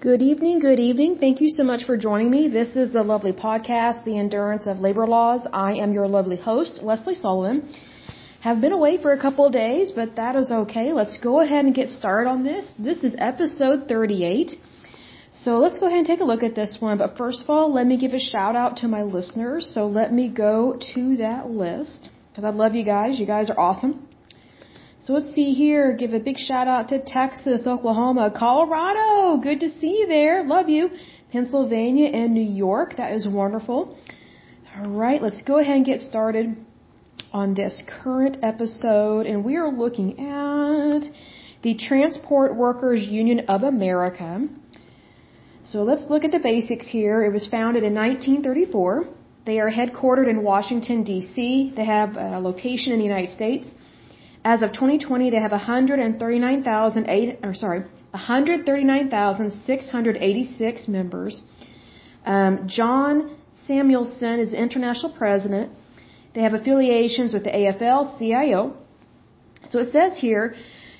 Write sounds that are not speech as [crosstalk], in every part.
Good evening, good evening. Thank you so much for joining me. This is the lovely podcast, The Endurance of Labor Laws. I am your lovely host, Lesley Sullivan. Have been away for a couple of days, but that is okay. Let's go ahead and get started on this. This is episode 38. So let's go ahead and take a look at this one. But first of all, let me give a shout out to my listeners. So let me go to that list because I love you guys. You guys are awesome. So let's see here. Give a big shout out to Texas, Oklahoma, Colorado. Good to see you there. Love you. Pennsylvania and New York. That is wonderful. All right, let's go ahead and get started on this current episode. And we are looking at the Transport Workers Union of America. So let's look at the basics here. It was founded in 1934. They are headquartered in Washington, D.C. They have a location in the United States. As of 2020, they have 139,008, or sorry, 139,686 members. Um, John Samuelson is the international president. They have affiliations with the AFL, CIO. So it says here,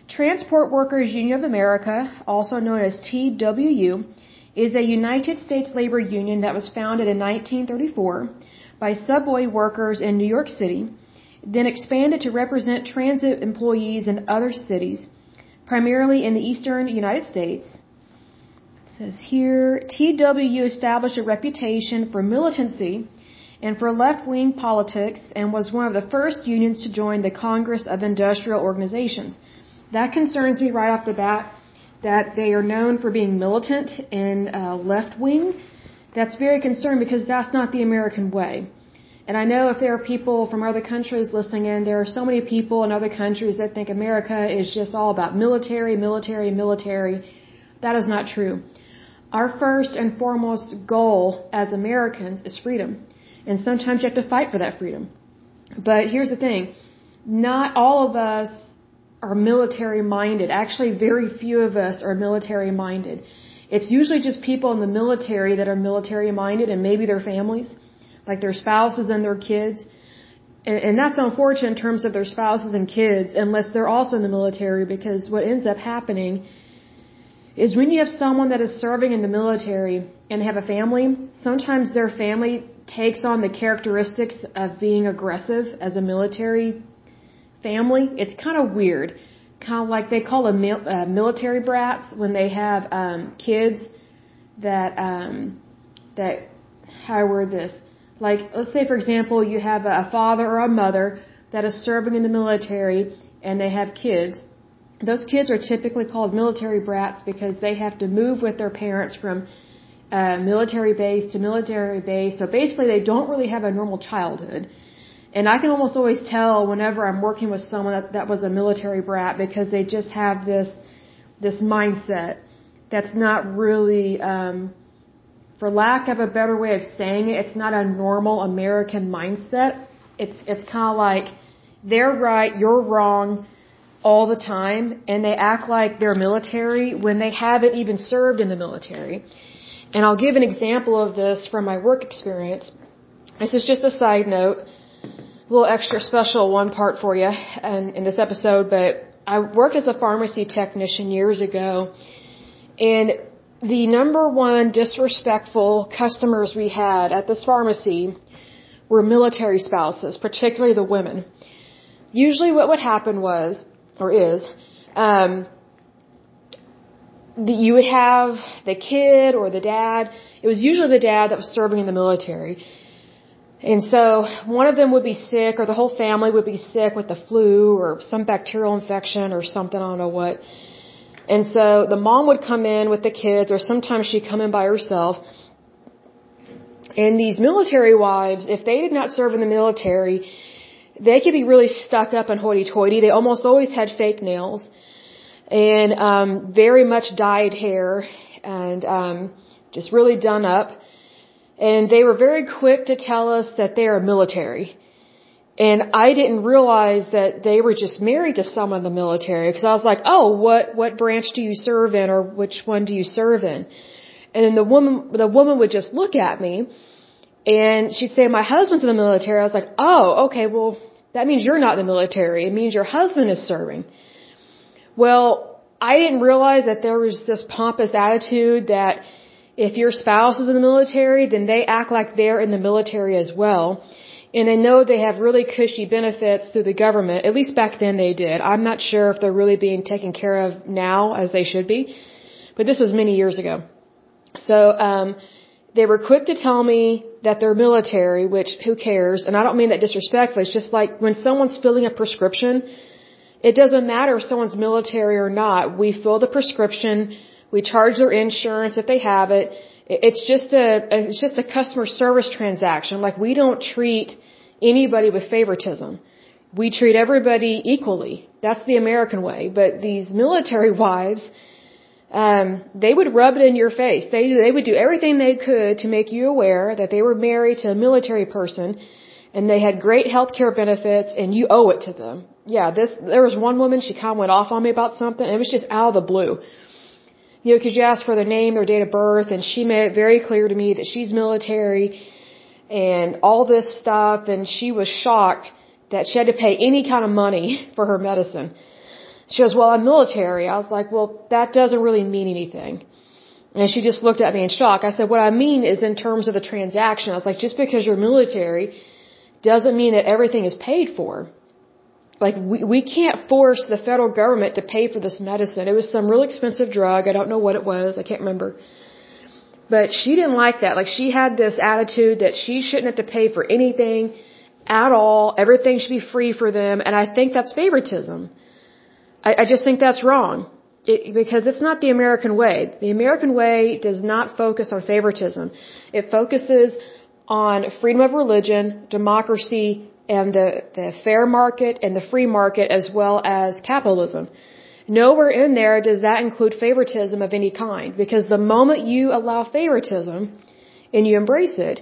Transport Workers Union of America, also known as TWU, is a United States labor union that was founded in 1934 by subway workers in New York City then expanded to represent transit employees in other cities, primarily in the eastern United States. It says here, TWU established a reputation for militancy and for left-wing politics and was one of the first unions to join the Congress of Industrial Organizations. That concerns me right off the bat that they are known for being militant and uh, left-wing. That's very concerning because that's not the American way. And I know if there are people from other countries listening in, there are so many people in other countries that think America is just all about military, military, military. That is not true. Our first and foremost goal as Americans is freedom. And sometimes you have to fight for that freedom. But here's the thing. Not all of us are military minded. Actually, very few of us are military minded. It's usually just people in the military that are military minded and maybe their families like their spouses and their kids. And, and that's unfortunate in terms of their spouses and kids, unless they're also in the military, because what ends up happening is when you have someone that is serving in the military and have a family, sometimes their family takes on the characteristics of being aggressive as a military family. It's kind of weird. Kind of like they call them uh, military brats when they have um, kids that um, that how I word this like, let's say, for example, you have a father or a mother that is serving in the military and they have kids. Those kids are typically called military brats because they have to move with their parents from uh, military base to military base. So basically, they don't really have a normal childhood. And I can almost always tell whenever I'm working with someone that, that was a military brat because they just have this this mindset that's not really um, for lack of a better way of saying it, it's not a normal American mindset. It's it's kind of like they're right, you're wrong all the time, and they act like they're military when they haven't even served in the military. And I'll give an example of this from my work experience. This is just a side note, a little extra special one part for you in, in this episode, but I worked as a pharmacy technician years ago, and the number one disrespectful customers we had at this pharmacy were military spouses, particularly the women. Usually what would happen was, or is, um, the, you would have the kid or the dad, it was usually the dad that was serving in the military. And so one of them would be sick or the whole family would be sick with the flu or some bacterial infection or something, I don't know what. And so the mom would come in with the kids, or sometimes she'd come in by herself. And these military wives, if they did not serve in the military, they could be really stuck up and hoity-toity. They almost always had fake nails and um, very much dyed hair and um, just really done up. And they were very quick to tell us that they are military. And I didn't realize that they were just married to someone in the military because I was like, oh, what, what branch do you serve in or which one do you serve in? And then the woman, the woman would just look at me and she'd say, my husband's in the military. I was like, oh, okay, well, that means you're not in the military. It means your husband is serving. Well, I didn't realize that there was this pompous attitude that if your spouse is in the military, then they act like they're in the military as well. And they know they have really cushy benefits through the government. At least back then they did. I'm not sure if they're really being taken care of now as they should be. But this was many years ago. So, um, they were quick to tell me that they're military, which who cares? And I don't mean that disrespectfully. It's just like when someone's filling a prescription, it doesn't matter if someone's military or not. We fill the prescription, we charge their insurance if they have it. It's just a it's just a customer service transaction. Like we don't treat anybody with favoritism. We treat everybody equally. That's the American way. But these military [laughs] wives, um, they would rub it in your face. They they would do everything they could to make you aware that they were married to a military person, and they had great health care benefits, and you owe it to them. Yeah, this there was one woman. She kind of went off on me about something. And it was just out of the blue you know, because you ask for their name, their date of birth, and she made it very clear to me that she's military and all this stuff, and she was shocked that she had to pay any kind of money [laughs] for her medicine. She goes, well, I'm military. I was like, well, that doesn't really mean anything. And she just looked at me in shock. I said, what I mean is in terms of the transaction. I was like, just because you're military doesn't mean that everything is paid for like we we can't force the federal government to pay for this medicine. It was some real expensive drug. I don't know what it was. I can't remember. But she didn't like that. Like she had this attitude that she shouldn't have to pay for anything at all. Everything should be free for them. And I think that's favoritism. I, I just think that's wrong. It, because it's not the American way. The American way does not focus on favoritism. It focuses on freedom of religion, democracy, and the, the fair market and the free market as well as capitalism. Nowhere in there does that include favoritism of any kind because the moment you allow favoritism and you embrace it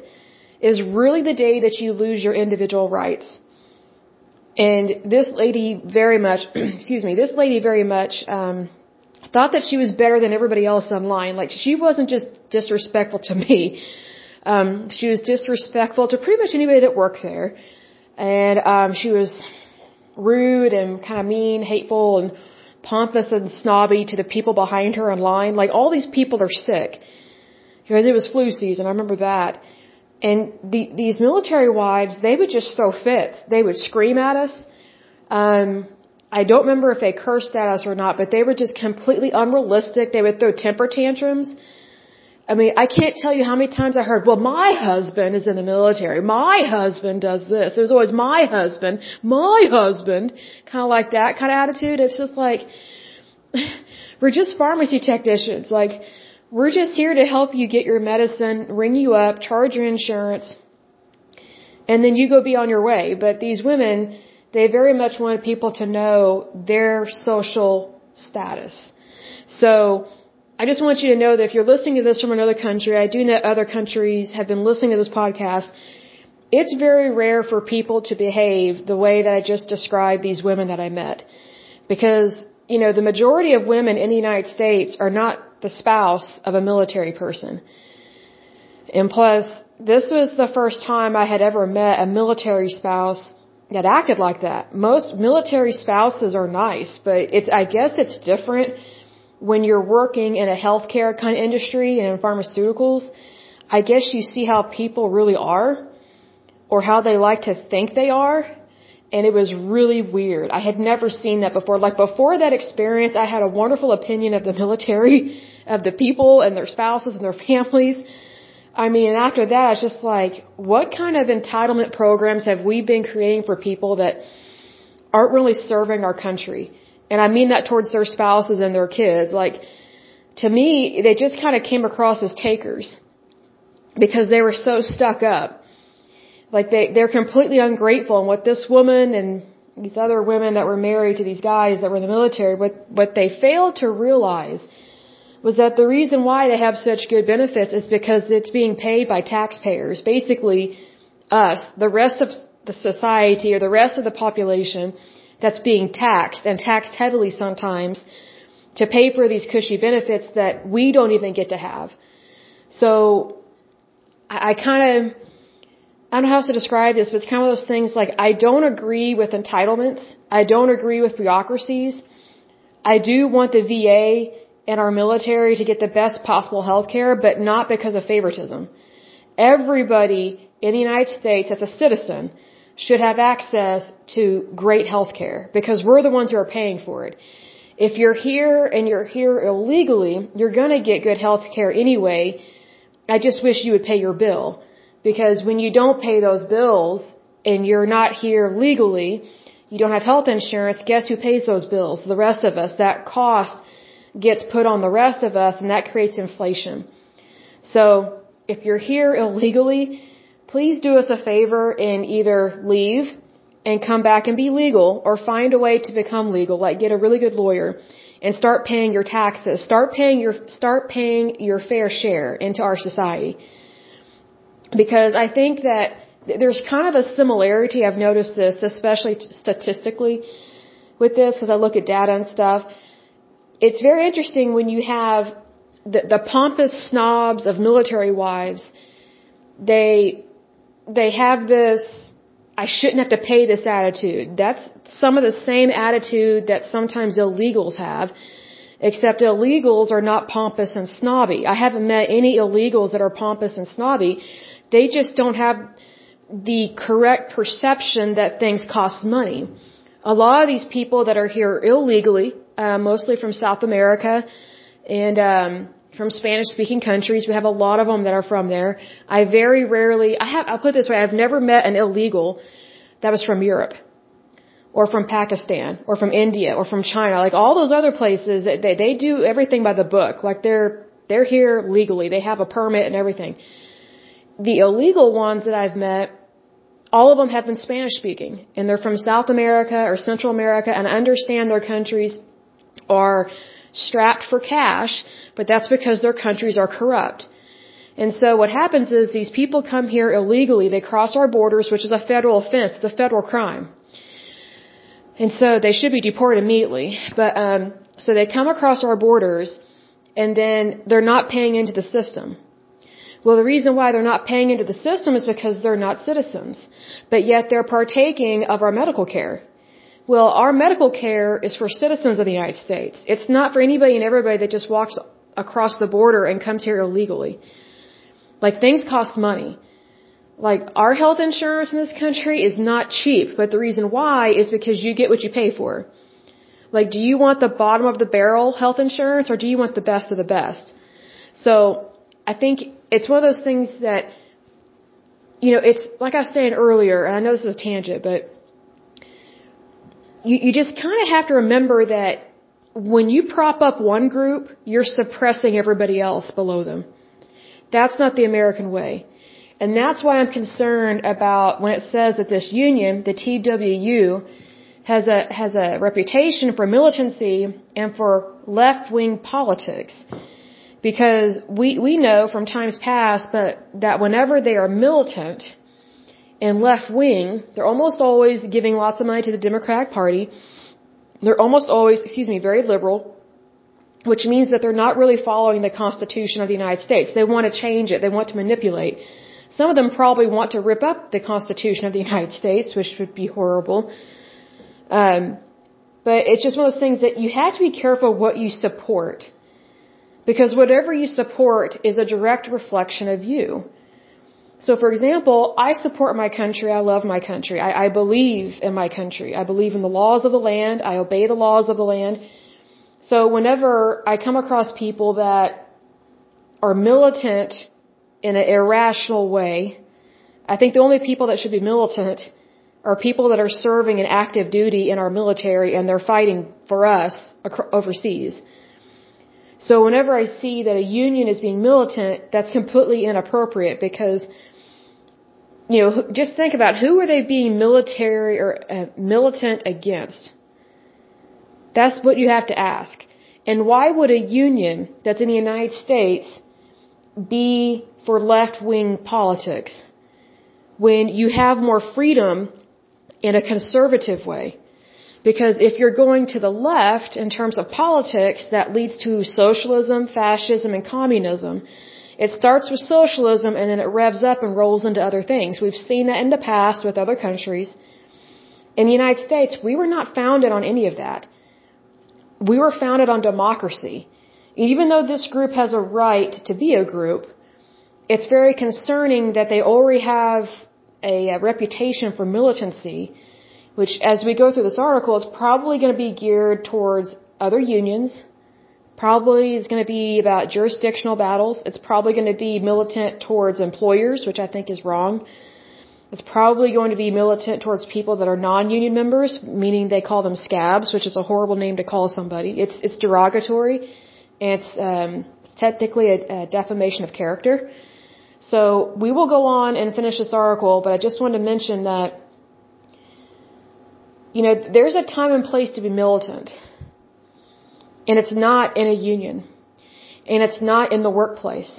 is really the day that you lose your individual rights. And this lady very much, [clears throat] excuse me, this lady very much, um, thought that she was better than everybody else online. Like she wasn't just disrespectful to me. Um, she was disrespectful to pretty much anybody that worked there and um, she was rude and kind of mean, hateful, and pompous and snobby to the people behind her in line. Like all these people are sick because it was flu season. I remember that. And the, these military wives, they would just throw fits. They would scream at us. Um, I don't remember if they cursed at us or not, but they were just completely unrealistic. They would throw temper tantrums. I mean, I can't tell you how many times I heard, well, my husband is in the military. My husband does this. There's always my husband, my husband, kind of like that kind of attitude. It's just like, [laughs] we're just pharmacy technicians. Like, we're just here to help you get your medicine, ring you up, charge your insurance, and then you go be on your way. But these women, they very much wanted people to know their social status. So, I just want you to know that if you're listening to this from another country, I do know other countries have been listening to this podcast. It's very rare for people to behave the way that I just described these women that I met. Because, you know, the majority of women in the United States are not the spouse of a military person. And plus, this was the first time I had ever met a military spouse that acted like that. Most military spouses are nice, but it's, I guess it's different when you're working in a healthcare kind of industry and in pharmaceuticals, I guess you see how people really are or how they like to think they are. And it was really weird. I had never seen that before. Like before that experience, I had a wonderful opinion of the [laughs] military, of the people and their spouses and their families. I mean, after that, I was just like, what kind of entitlement programs have we been creating for people that aren't really serving our country? And I mean that towards their spouses and their kids. Like, to me, they just kind of came across as takers. Because they were so stuck up. Like they, they're completely ungrateful. And what this woman and these other women that were married to these guys that were in the military, what, what they failed to realize was that the reason why they have such good benefits is because it's being paid by taxpayers. Basically, us, the rest of the society or the rest of the population that's being taxed and taxed heavily sometimes to pay for these cushy benefits that we don't even get to have. So I, I kind of, I don't know how else to describe this, but it's kind of those things like I don't agree with entitlements. I don't agree with bureaucracies. I do want the VA and our military to get the best possible health care, but not because of favoritism. Everybody in the United States that's a citizen should have access to great health care because we're the ones who are paying for it. If you're here and you're here illegally, you're gonna get good health care anyway. I just wish you would pay your bill. Because when you don't pay those bills and you're not here legally, you don't have health insurance, guess who pays those bills? The rest of us. That cost gets put on the rest of us and that creates inflation. So, if you're here illegally, please do us a favor and either leave and come back and be legal or find a way to become legal, like get a really good lawyer and start paying your taxes. Start paying your, start paying your fair share into our society. Because I think that there's kind of a similarity, I've noticed this, especially statistically with this, because I look at data and stuff. It's very interesting when you have the, the pompous snobs of military wives, they, they have this, I shouldn't have to pay this attitude. That's some of the same attitude that sometimes illegals have, except illegals are not pompous and snobby. I haven't met any illegals that are pompous and snobby. They just don't have the correct perception that things cost money. A lot of these people that are here illegally, uh, mostly from South America and um, from Spanish-speaking countries, we have a lot of them that are from there. I very rarely, I have, I'll put it this way, I've never met an illegal that was from Europe or from Pakistan or from India or from China. Like all those other places, they they do everything by the book. Like they're they're here legally, they have a permit and everything the illegal ones that I've met, all of them have been Spanish speaking and they're from South America or Central America and I understand their countries are strapped for cash, but that's because their countries are corrupt. And so what happens is these people come here illegally, they cross our borders, which is a federal offense, it's a federal crime. And so they should be deported immediately. But um so they come across our borders and then they're not paying into the system. Well, the reason why they're not paying into the system is because they're not citizens. But yet they're partaking of our medical care. Well, our medical care is for citizens of the United States. It's not for anybody and everybody that just walks across the border and comes here illegally. Like things cost money. Like our health insurance in this country is not cheap, but the reason why is because you get what you pay for. Like do you want the bottom of the barrel health insurance or do you want the best of the best? So I think it's one of those things that, you know, it's like I was saying earlier, and I know this is a tangent, but you, you just kind of have to remember that when you prop up one group, you're suppressing everybody else below them. That's not the American way. And that's why I'm concerned about when it says that this union, the TWU, has a, has a reputation for militancy and for left-wing politics. Because we, we know from times past but that whenever they are militant and left wing, they're almost always giving lots of money to the Democratic Party. They're almost always, excuse me, very liberal, which means that they're not really following the Constitution of the United States. They want to change it. They want to manipulate. Some of them probably want to rip up the Constitution of the United States, which would be horrible. Um, but it's just one of those things that you have to be careful what you support. Because whatever you support is a direct reflection of you. So for example, I support my country, I love my country, I, I believe in my country, I believe in the laws of the land, I obey the laws of the land. So whenever I come across people that are militant in an irrational way, I think the only people that should be militant are people that are serving in active duty in our military and they're fighting for us overseas. So whenever I see that a union is being militant, that's completely inappropriate because, you know, just think about who are they being military or uh, militant against? That's what you have to ask. And why would a union that's in the United States be for left-wing politics when you have more freedom in a conservative way? Because if you're going to the left in terms of politics, that leads to socialism, fascism, and communism. It starts with socialism and then it revs up and rolls into other things. We've seen that in the past with other countries. In the United States, we were not founded on any of that. we were founded on democracy. Even though this group has a right to be a group, it's very concerning that they already have a, reputation for militancy, which as we go through this article, is probably going to be geared towards other unions, probably is going to be about jurisdictional battles. It's probably going to be militant towards employers, which I think is wrong. It's probably going to be militant towards people that are non-union members, meaning they call them scabs, which is a horrible name to call somebody. It's it's derogatory. It's um, technically a, a defamation of character. So we will go on and finish this article, but I just wanted to mention that you know there's a time and place to be militant, and it's not in a union, and it's not in the workplace.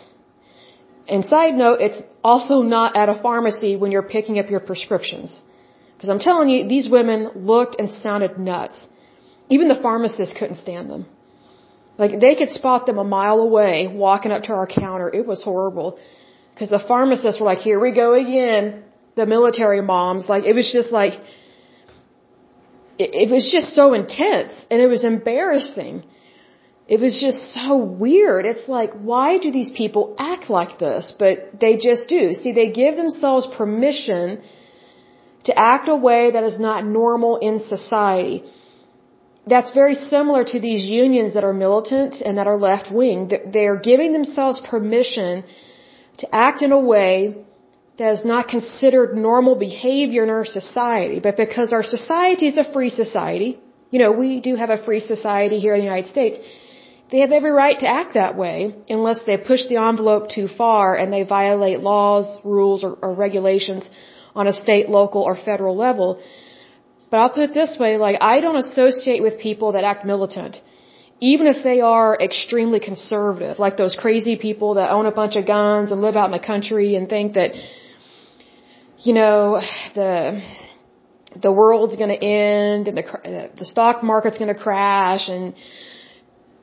And side note, it's also not at a pharmacy when you're picking up your prescriptions. Because I'm telling you, these women looked and sounded nuts. Even the pharmacist couldn't stand them. Like, they could spot them a mile away walking up to our counter. It was horrible. Because the pharmacists were like, here we go again. The military moms. Like, it was just like, it, it was just so intense. And it was embarrassing. It was just so weird. It's like, why do these people act like this? But they just do. See, they give themselves permission to act a way that is not normal in society. That's very similar to these unions that are militant and that are left wing. They're giving themselves permission to act in a way that is not considered normal behavior in our society. But because our society is a free society, you know, we do have a free society here in the United States they have every right to act that way unless they push the envelope too far and they violate laws, rules, or, or regulations on a state, local, or federal level. But I'll put it this way, like, I don't associate with people that act militant. Even if they are extremely conservative, like those crazy people that own a bunch of guns and live out in the country and think that, you know, the, the world's gonna end and the, the stock market's gonna crash and,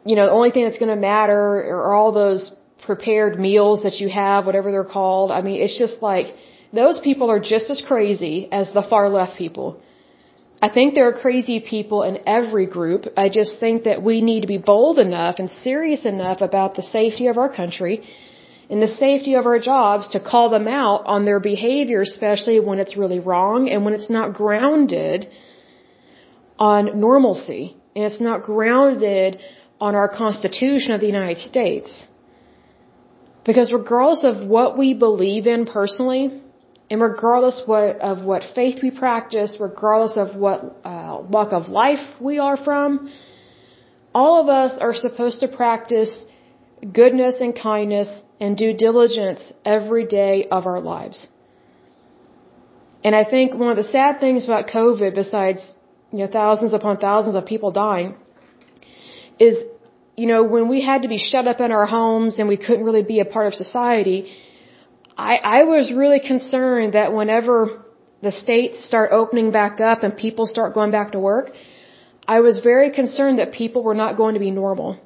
you know, the only thing that's going to matter are all those prepared meals that you have, whatever they're called. I mean, it's just like those people are just as crazy as the far left people. I think there are crazy people in every group. I just think that we need to be bold enough and serious enough about the safety of our country and the safety of our jobs to call them out on their behavior, especially when it's really wrong and when it's not grounded on normalcy and it's not grounded on our Constitution of the United States. Because regardless of what we believe in personally, and regardless what, of what faith we practice, regardless of what uh, walk of life we are from, all of us are supposed to practice goodness and kindness and due diligence every day of our lives. And I think one of the sad things about COVID, besides you know thousands upon thousands of people dying, is, you know, when we had to be shut up in our homes and we couldn't really be a part of society, I, I was really concerned that whenever the states start opening back up and people start going back to work, I was very concerned that people were not going to be normal.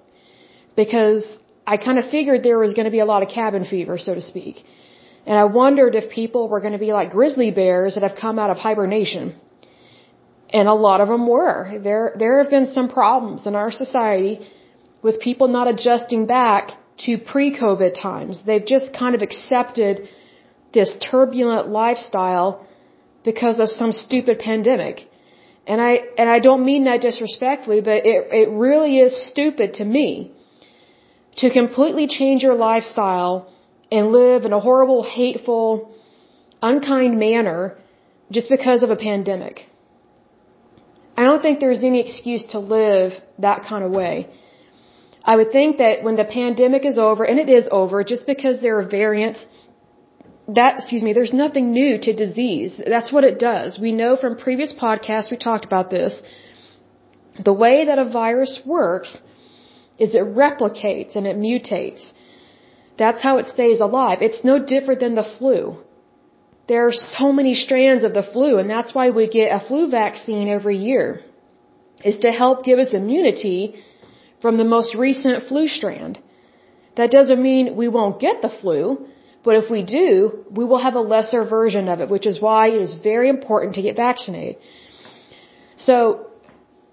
Because I kind of figured there was going to be a lot of cabin fever, so to speak. And I wondered if people were going to be like grizzly bears that have come out of hibernation and a lot of them were. There, there have been some problems in our society with people not adjusting back to pre-COVID times. They've just kind of accepted this turbulent lifestyle because of some stupid pandemic. And I, and I don't mean that disrespectfully, but it, it really is stupid to me to completely change your lifestyle and live in a horrible, hateful, unkind manner just because of a pandemic. I don't think there's any excuse to live that kind of way. I would think that when the pandemic is over, and it is over, just because there are variants, that, excuse me, there's nothing new to disease. That's what it does. We know from previous podcasts, we talked about this. The way that a virus works is it replicates and it mutates. That's how it stays alive. It's no different than the flu. There are so many strands of the flu, and that's why we get a flu vaccine every year, is to help give us immunity from the most recent flu strand. That doesn't mean we won't get the flu, but if we do, we will have a lesser version of it, which is why it is very important to get vaccinated. So,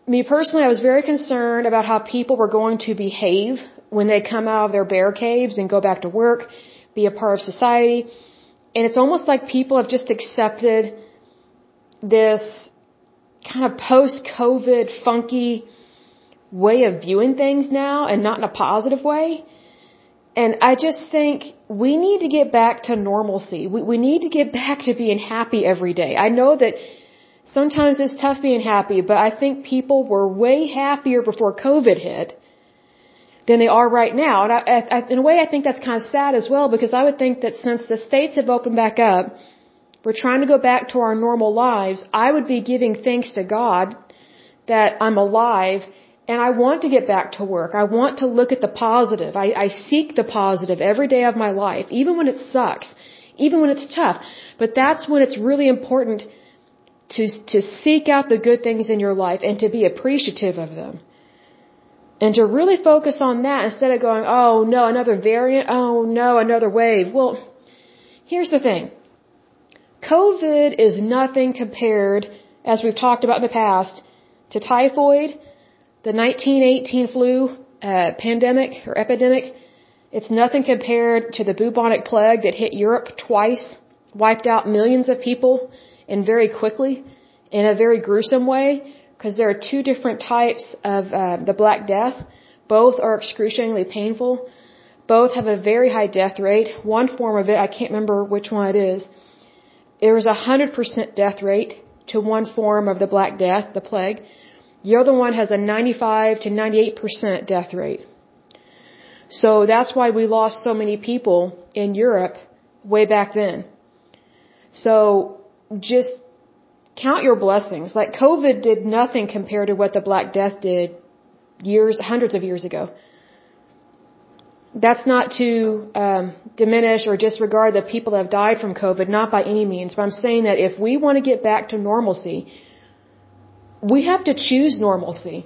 me personally, I was very concerned about how people were going to behave when they come out of their bear caves and go back to work, be a part of society. And it's almost like people have just accepted this kind of post-COVID funky way of viewing things now and not in a positive way. And I just think we need to get back to normalcy. We, we need to get back to being happy every day. I know that sometimes it's tough being happy, but I think people were way happier before COVID hit than they are right now. And I, I, in a way, I think that's kind of sad as well because I would think that since the states have opened back up, we're trying to go back to our normal lives. I would be giving thanks to God that I'm alive and I want to get back to work. I want to look at the positive. I, I seek the positive every day of my life, even when it sucks, even when it's tough. But that's when it's really important to, to seek out the good things in your life and to be appreciative of them. And to really focus on that instead of going, oh no, another variant, oh no, another wave. Well, here's the thing. COVID is nothing compared, as we've talked about in the past, to typhoid, the 1918 flu uh, pandemic or epidemic. It's nothing compared to the bubonic plague that hit Europe twice, wiped out millions of people, and very quickly, in a very gruesome way because there are two different types of uh, the Black Death. Both are excruciatingly painful. Both have a very high death rate. One form of it, I can't remember which one it is. There is a hundred percent death rate to one form of the Black Death, the plague. The other one has a 95 to 98% death rate. So that's why we lost so many people in Europe way back then. So just count your blessings. Like COVID did nothing compared to what the Black Death did years, hundreds of years ago. That's not to um, diminish or disregard the people that have died from COVID, not by any means. But I'm saying that if we want to get back to normalcy, we have to choose normalcy.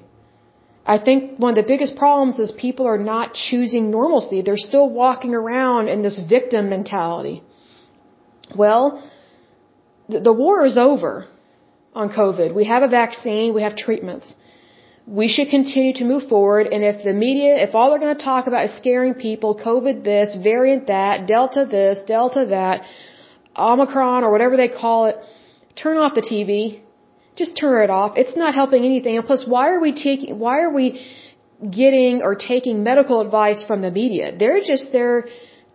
I think one of the biggest problems is people are not choosing normalcy. They're still walking around in this victim mentality. Well, the, war is over on COVID. We have a vaccine, we have treatments. We should continue to move forward. And if the media, if all they're going to talk about is scaring people, COVID this, variant that, Delta this, Delta that, Omicron or whatever they call it, turn off the TV. Just turn it off. It's not helping anything. And plus, why are we taking, why are we getting or taking medical advice from the media? They're just there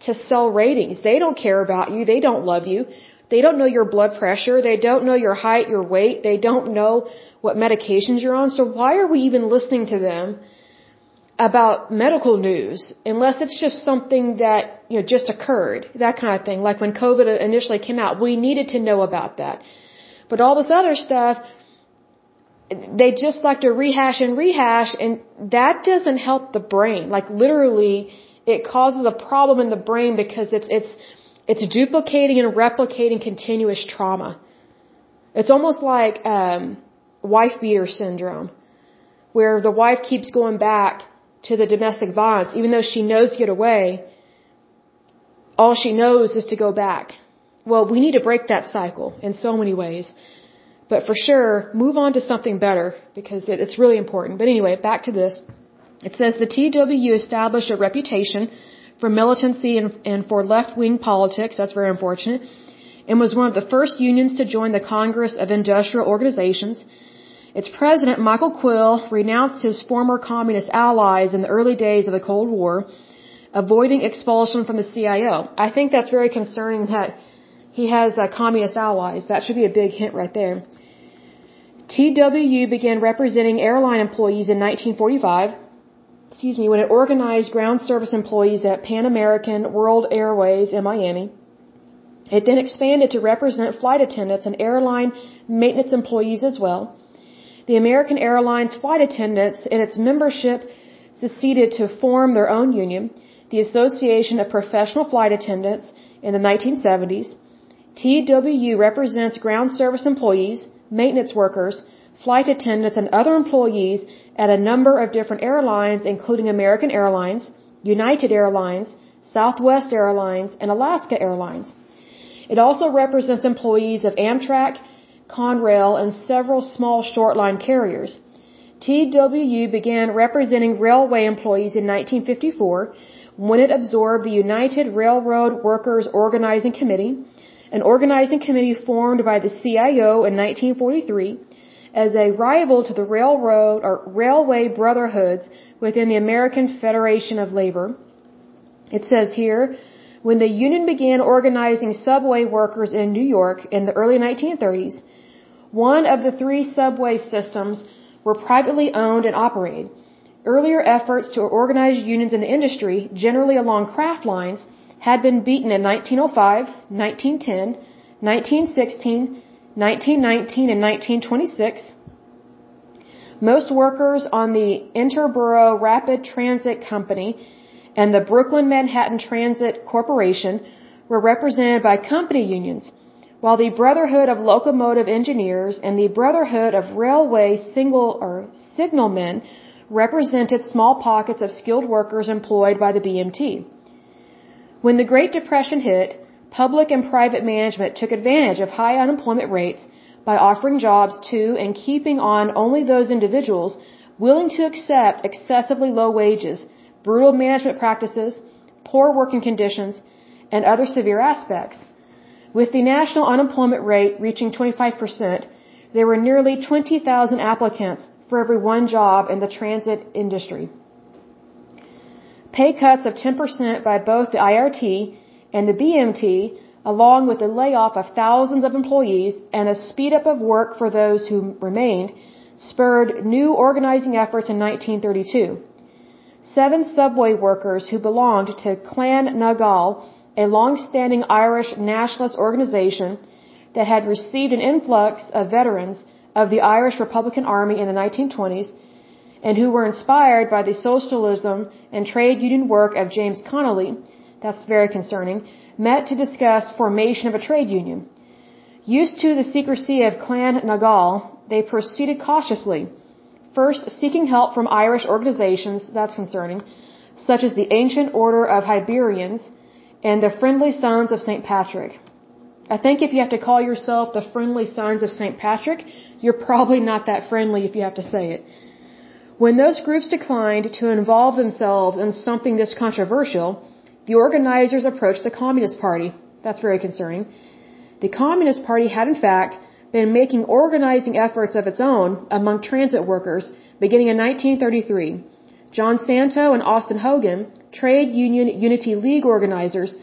to sell ratings. They don't care about you. They don't love you. They don't know your blood pressure. They don't know your height, your weight. They don't know what medications you're on. So why are we even listening to them about medical news unless it's just something that, you know, just occurred, that kind of thing. Like when COVID initially came out, we needed to know about that. But all this other stuff, they just like to rehash and rehash and that doesn't help the brain. Like literally, it causes a problem in the brain because it's, it's, it's duplicating and replicating continuous trauma. It's almost like um, wife beater syndrome, where the wife keeps going back to the domestic violence, even though she knows to get away. All she knows is to go back. Well, we need to break that cycle in so many ways. But for sure, move on to something better because it's really important. But anyway, back to this. It says the TWU established a reputation for militancy and, and for left-wing politics, that's very unfortunate, and was one of the first unions to join the Congress of Industrial Organizations. Its president, Michael Quill, renounced his former communist allies in the early days of the Cold War, avoiding expulsion from the CIO. I think that's very concerning that he has uh, communist allies. That should be a big hint right there. TWU began representing airline employees in 1945 excuse me, when it organized ground service employees at Pan American World Airways in Miami. It then expanded to represent flight attendants and airline maintenance employees as well. The American Airlines flight attendants and its membership seceded to form their own union, the Association of Professional Flight Attendants, in the 1970s. TWU represents ground service employees, maintenance workers, flight attendants, and other employees at a number of different airlines, including American Airlines, United Airlines, Southwest Airlines, and Alaska Airlines. It also represents employees of Amtrak, Conrail, and several small shortline carriers. TWU began representing railway employees in 1954 when it absorbed the United Railroad Workers Organizing Committee, an organizing committee formed by the CIO in 1943 as a rival to the railroad or railway brotherhoods within the American Federation of Labor. It says here, when the union began organizing subway workers in New York in the early 1930s, one of the three subway systems were privately owned and operated. Earlier efforts to organize unions in the industry, generally along craft lines, had been beaten in 1905, 1910, 1916, 1919, and 1926. Most workers on the Interborough Rapid Transit Company and the Brooklyn Manhattan Transit Corporation were represented by company unions, while the Brotherhood of Locomotive Engineers and the Brotherhood of Railway Single or Signalmen represented small pockets of skilled workers employed by the BMT. When the Great Depression hit, public and private management took advantage of high unemployment rates by offering jobs to and keeping on only those individuals willing to accept excessively low wages, brutal management practices, poor working conditions, and other severe aspects. With the national unemployment rate reaching 25%, there were nearly 20,000 applicants for every one job in the transit industry. Pay cuts of 10% by both the IRT and the BMT, along with the layoff of thousands of employees and a speed up of work for those who remained, spurred new organizing efforts in 1932. Seven subway workers who belonged to Clan na Gael, a long-standing Irish nationalist organization that had received an influx of veterans of the Irish Republican Army in the 1920s and who were inspired by the socialism and trade union work of James Connolly, that's very concerning, met to discuss formation of a trade union. Used to the secrecy of Clan na Gael, they proceeded cautiously, first seeking help from Irish organizations, that's concerning, such as the Ancient Order of Hibernians and the Friendly Sons of St. Patrick. I think if you have to call yourself the Friendly Sons of St. Patrick, you're probably not that friendly if you have to say it. When those groups declined to involve themselves in something this controversial, the organizers approached the Communist Party. That's very concerning. The Communist Party had in fact been making organizing efforts of its own among transit workers beginning in 1933. John Santo and Austin Hogan, trade union Unity League organizers,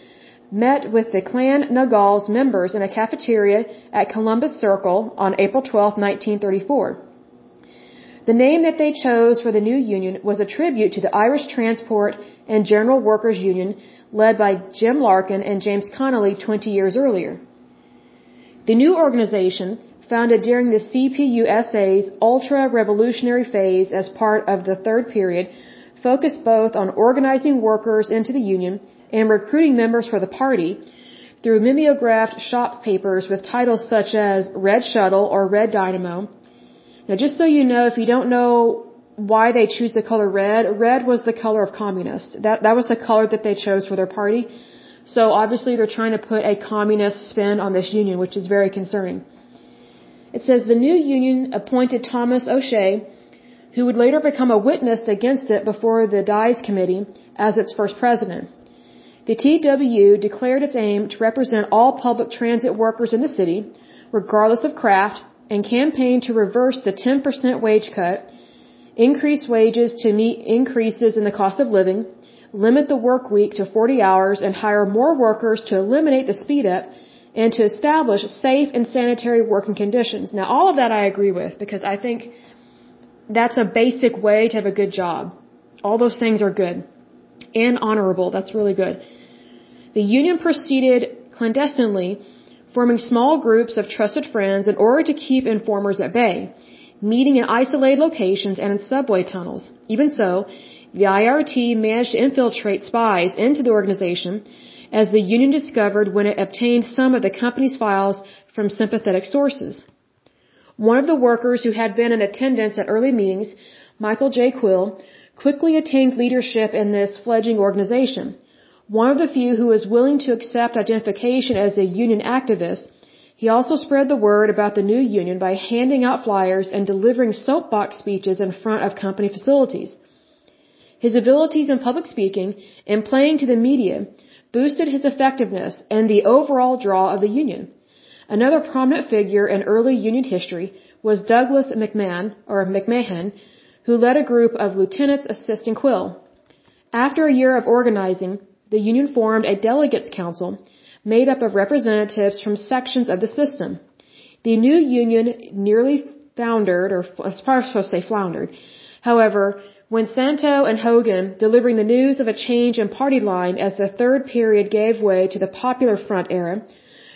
met with the Clan na Gael's members in a cafeteria at Columbus Circle on April 12, 1934. The name that they chose for the new union was a tribute to the Irish Transport and General Workers Union led by Jim Larkin and James Connolly 20 years earlier. The new organization, founded during the CPUSA's ultra-revolutionary phase as part of the third period, focused both on organizing workers into the union and recruiting members for the party through mimeographed shop papers with titles such as Red Shuttle or Red Dynamo. Now, just so you know, if you don't know why they choose the color red, red was the color of communists. That, that was the color that they chose for their party. So obviously they're trying to put a communist spin on this union, which is very concerning. It says the new union appointed Thomas O'Shea, who would later become a witness against it before the Dies Committee, as its first president. The TWU declared its aim to represent all public transit workers in the city, regardless of craft, and campaigned to reverse the 10% wage cut, increase wages to meet increases in the cost of living, limit the work week to 40 hours, and hire more workers to eliminate the speed up and to establish safe and sanitary working conditions. Now, all of that I agree with because I think that's a basic way to have a good job. All those things are good and honorable. That's really good. The union proceeded clandestinely, forming small groups of trusted friends in order to keep informers at bay, meeting in isolated locations and in subway tunnels. Even so, the IRT managed to infiltrate spies into the organization as the union discovered when it obtained some of the company's files from sympathetic sources. One of the workers who had been in attendance at early meetings, Michael J. Quill, quickly attained leadership in this fledgling organization. One of the few who was willing to accept identification as a union activist, He also spread the word about the new union by handing out flyers and delivering soapbox speeches in front of company facilities. His abilities in public speaking and playing to the media boosted his effectiveness and the overall draw of the union. Another prominent figure in early union history was Douglas McMahon, or McMahon, who led a group of lieutenants assisting Quill. After a year of organizing, the union formed a delegates council made up of representatives from sections of the system. The new union nearly foundered, or as far as to say floundered. However, when Santo and Hogan delivering the news of a change in party line as the third period gave way to the Popular Front era,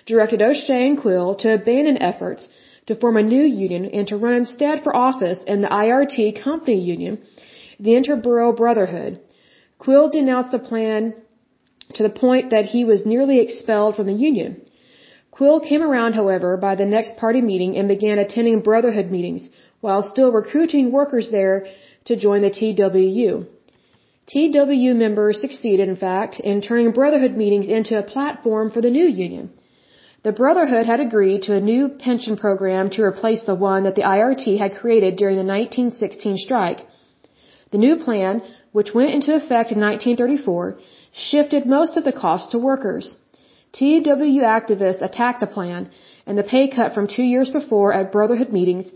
directed O'Shea and Quill to abandon efforts to form a new union and to run instead for office in the IRT company union, the Interborough Brotherhood. Quill denounced the plan to the point that he was nearly expelled from the union. Quill came around, however, by the next party meeting and began attending Brotherhood meetings, while still recruiting workers there to join the TWU. TWU members succeeded, in fact, in turning Brotherhood meetings into a platform for the new union. The Brotherhood had agreed to a new pension program to replace the one that the IRT had created during the 1916 strike. The new plan, which went into effect in 1934, shifted most of the cost to workers. TW activists attacked the plan and the pay cut from two years before at Brotherhood meetings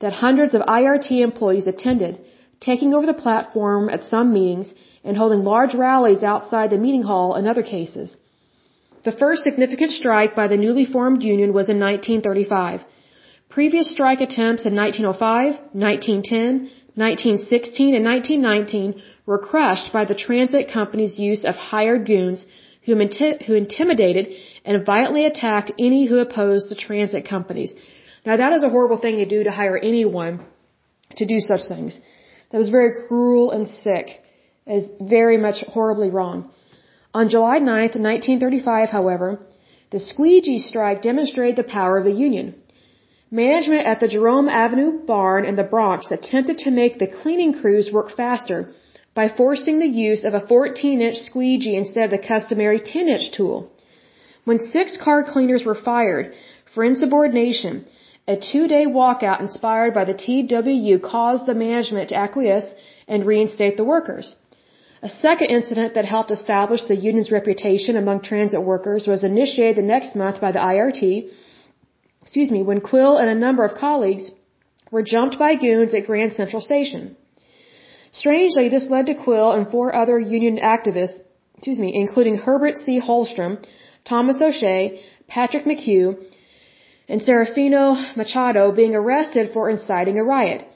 that hundreds of IRT employees attended, taking over the platform at some meetings and holding large rallies outside the meeting hall in other cases. The first significant strike by the newly formed union was in 1935. Previous strike attempts in 1905, 1910, 1916, and 1919 were crushed by the transit company's use of hired goons who, who intimidated and violently attacked any who opposed the transit companies. Now that is a horrible thing to do to hire anyone to do such things. That was very cruel and sick. Is very much horribly wrong. On July 9, 1935, however, the squeegee strike demonstrated the power of the Union. Management at the Jerome Avenue barn in the Bronx attempted to make the cleaning crews work faster by forcing the use of a 14-inch squeegee instead of the customary 10-inch tool. When six car cleaners were fired for insubordination, a two-day walkout inspired by the TWU caused the management to acquiesce and reinstate the workers. A second incident that helped establish the union's reputation among transit workers was initiated the next month by the IRT, excuse me, when Quill and a number of colleagues were jumped by goons at Grand Central Station. Strangely, this led to Quill and four other union activists, excuse me, including Herbert C. Holstrom, Thomas O'Shea, Patrick McHugh, and Serafino Machado being arrested for inciting a riot.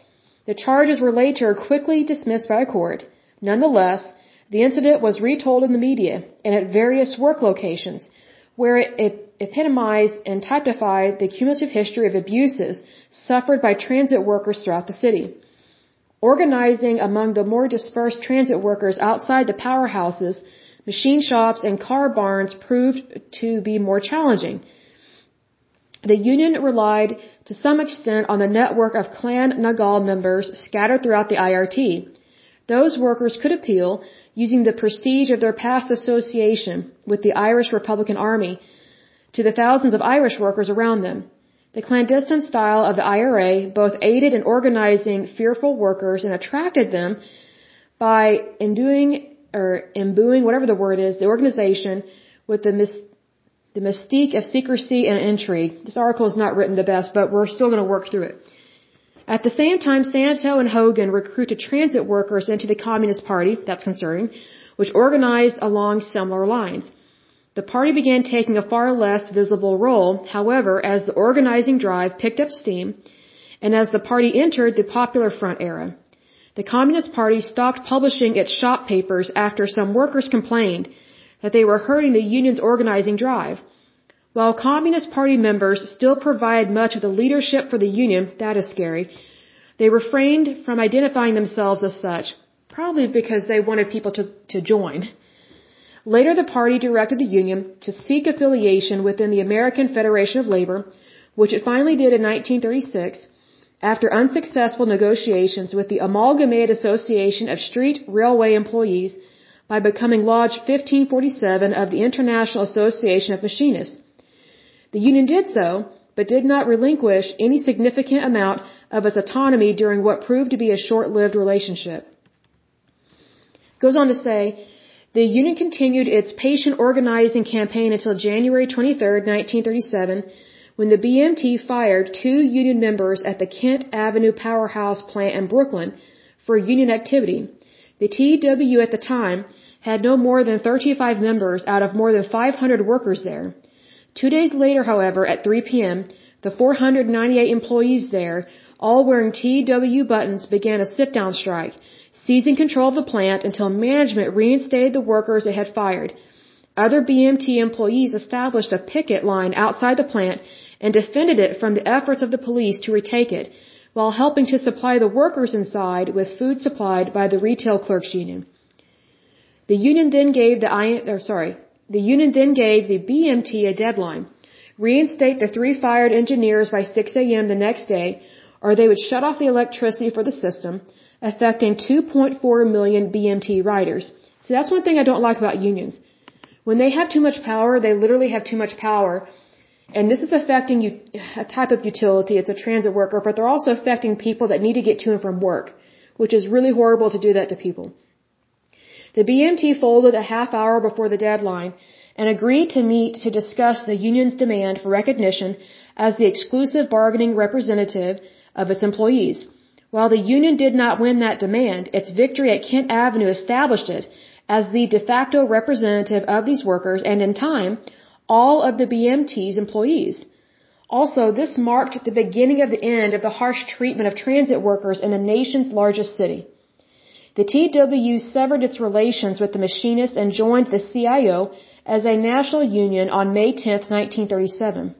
The charges were later quickly dismissed by a court. Nonetheless, the incident was retold in the media and at various work locations, where it epitomized and typified the cumulative history of abuses suffered by transit workers throughout the city. Organizing among the more dispersed transit workers outside the powerhouses, machine shops, and car barns proved to be more challenging. The union relied to some extent on the network of Clan na Gael members scattered throughout the IRT. Those workers could appeal, using the prestige of their past association with the Irish Republican Army, to the thousands of Irish workers around them. The clandestine style of the IRA both aided in organizing fearful workers and attracted them by enduing or imbuing, whatever the word is, the organization with the, mis- the mystique of secrecy and intrigue. This article is not written the best, but we're still going to work through it. At the same time, Santo and Hogan recruited transit workers into the Communist Party, that's concerning, which organized along similar lines. The party began taking a far less visible role, however, as the organizing drive picked up steam and as the party entered the Popular Front era. The Communist Party stopped publishing its shop papers after some workers complained that they were hurting the union's organizing drive. While Communist Party members still provide much of the leadership for the Union, that is scary, they refrained from identifying themselves as such, probably because they wanted people to, to join. Later, the party directed the Union to seek affiliation within the American Federation of Labor, which it finally did in 1936 after unsuccessful negotiations with the Amalgamated Association of Street Railway Employees by becoming Lodge 1547 of the International Association of Machinists. The union did so, but did not relinquish any significant amount of its autonomy during what proved to be a short-lived relationship. Goes on to say, the union continued its patient organizing campaign until January 23, 1937, when the BMT fired two union members at the Kent Avenue Powerhouse plant in Brooklyn for union activity. The TW at the time had no more than 35 members out of more than 500 workers there. Two days later, however, at 3 p.m., the 498 employees there, all wearing TW buttons, began a sit-down strike, seizing control of the plant until management reinstated the workers it had fired. Other BMT employees established a picket line outside the plant and defended it from the efforts of the police to retake it, while helping to supply the workers inside with food supplied by the retail clerks union. The union then gave the I, or sorry, the union then gave the BMT a deadline. Reinstate the three fired engineers by 6 a.m. the next day, or they would shut off the electricity for the system, affecting 2.4 million BMT riders. So that's one thing I don't like about unions. When they have too much power, they literally have too much power. And this is affecting you, a type of utility. It's a transit worker, but they're also affecting people that need to get to and from work, which is really horrible to do that to people. The BMT folded a half hour before the deadline and agreed to meet to discuss the union's demand for recognition as the exclusive bargaining representative of its employees. While the union did not win that demand, its victory at Kent Avenue established it as the de facto representative of these workers and in time, all of the BMT's employees. Also, this marked the beginning of the end of the harsh treatment of transit workers in the nation's largest city. The TW severed its relations with the machinists and joined the CIO as a national union on May 10, 1937.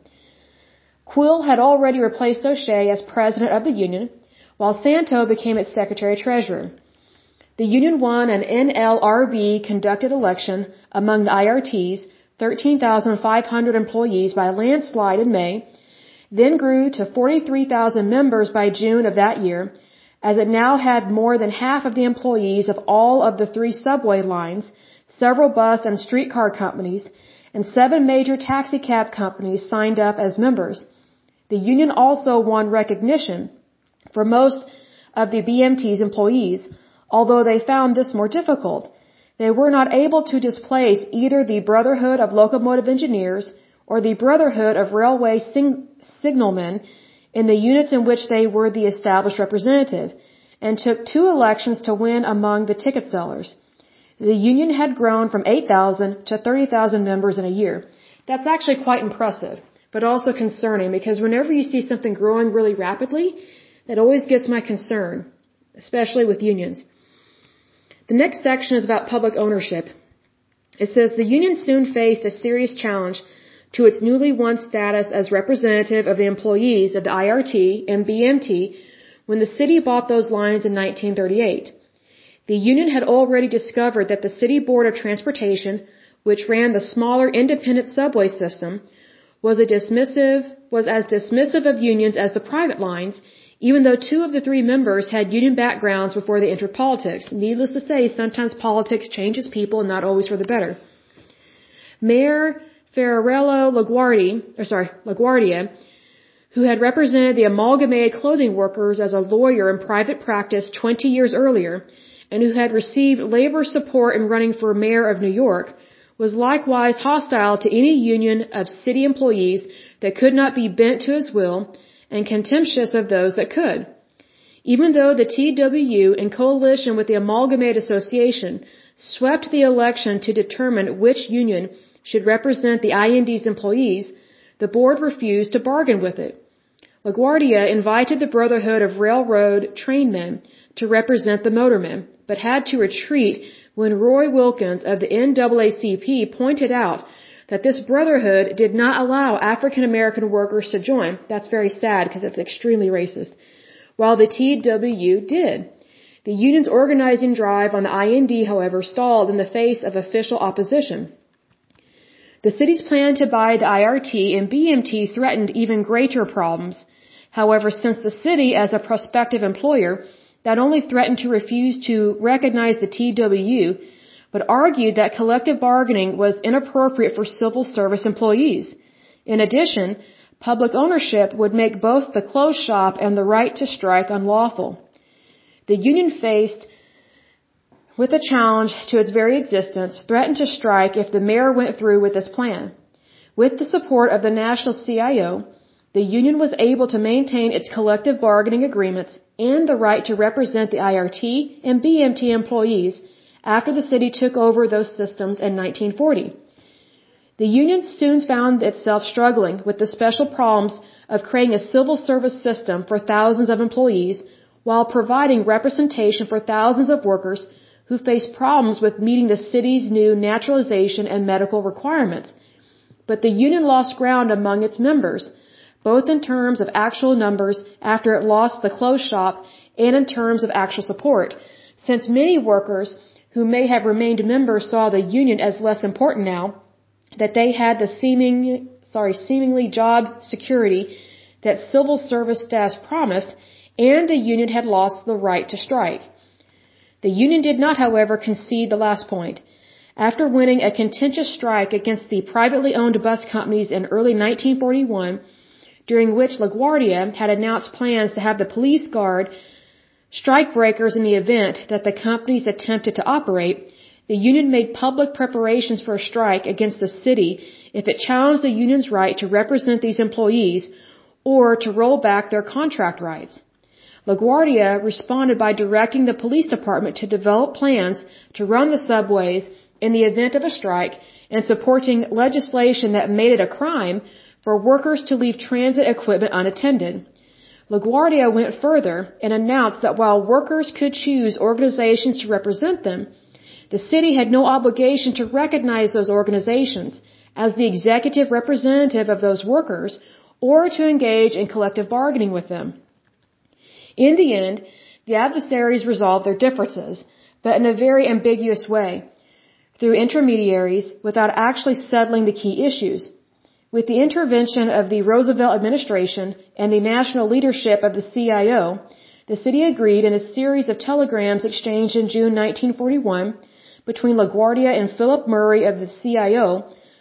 Quill had already replaced O'Shea as president of the union, while Santo became its secretary-treasurer. The union won an NLRB conducted election among the IRT's 13,500 employees by landslide in May, then grew to 43,000 members by June of that year, as it now had more than half of the employees of all of the three subway lines, several bus and streetcar companies, and seven major taxicab companies signed up as members. The union also won recognition for most of the BMT's employees, although they found this more difficult. They were not able to displace either the Brotherhood of Locomotive Engineers or the Brotherhood of Railway Sing- Signalmen in the units in which they were the established representative, and took two elections to win among the ticket sellers. The union had grown from 8,000 to 30,000 members in a year. That's actually quite impressive, but also concerning because whenever you see something growing really rapidly, that always gets my concern, especially with unions. The next section is about public ownership. It says the union soon faced a serious challenge to its newly won status as representative of the employees of the IRT and BMT when the city bought those lines in 1938. The union had already discovered that the City Board of Transportation, which ran the smaller independent subway system, was a dismissive was as dismissive of unions as the private lines, even though two of the three members had union backgrounds before they entered politics. Needless to say, sometimes politics changes people and not always for the better. Mayor Fiorello LaGuardia, or sorry, LaGuardia, who had represented the amalgamated clothing workers as a lawyer in private practice 20 years earlier, and who had received labor support in running for mayor of New York, was likewise hostile to any union of city employees that could not be bent to his will and contemptuous of those that could. Even though the TWU, in coalition with the Amalgamated Association, swept the election to determine which union should represent the IND's employees, the board refused to bargain with it. LaGuardia invited the Brotherhood of Railroad Trainmen to represent the motormen, but had to retreat when Roy Wilkins of the NAACP pointed out that this brotherhood did not allow African American workers to join. That's very sad because it's extremely racist. While the TW did. The union's organizing drive on the IND, however, stalled in the face of official opposition. The city's plan to buy the IRT and BMT threatened even greater problems. However, since the city, as a prospective employer, not only threatened to refuse to recognize the TWU, but argued that collective bargaining was inappropriate for civil service employees. In addition, public ownership would make both the closed shop and the right to strike unlawful. The union faced with a challenge to its very existence, threatened to strike if the mayor went through with this plan. With the support of the national CIO, the union was able to maintain its collective bargaining agreements and the right to represent the IRT and BMT employees after the city took over those systems in 1940. The union soon found itself struggling with the special problems of creating a civil service system for thousands of employees while providing representation for thousands of workers who faced problems with meeting the city's new naturalization and medical requirements. But the union lost ground among its members, both in terms of actual numbers after it lost the closed shop and in terms of actual support, since many workers who may have remained members saw the union as less important now that they had the seeming, sorry, seemingly job security that civil service staffs promised and the union had lost the right to strike. The union did not, however, concede the last point. After winning a contentious strike against the privately owned bus companies in early 1941, during which LaGuardia had announced plans to have the police guard strike breakers in the event that the companies attempted to operate, the union made public preparations for a strike against the city if it challenged the union's right to represent these employees or to roll back their contract rights. LaGuardia responded by directing the police department to develop plans to run the subways in the event of a strike and supporting legislation that made it a crime for workers to leave transit equipment unattended. LaGuardia went further and announced that while workers could choose organizations to represent them, the city had no obligation to recognize those organizations as the executive representative of those workers or to engage in collective bargaining with them. In the end, the adversaries resolved their differences, but in a very ambiguous way, through intermediaries without actually settling the key issues. With the intervention of the Roosevelt administration and the national leadership of the CIO, the city agreed in a series of telegrams exchanged in June 1941 between LaGuardia and Philip Murray of the CIO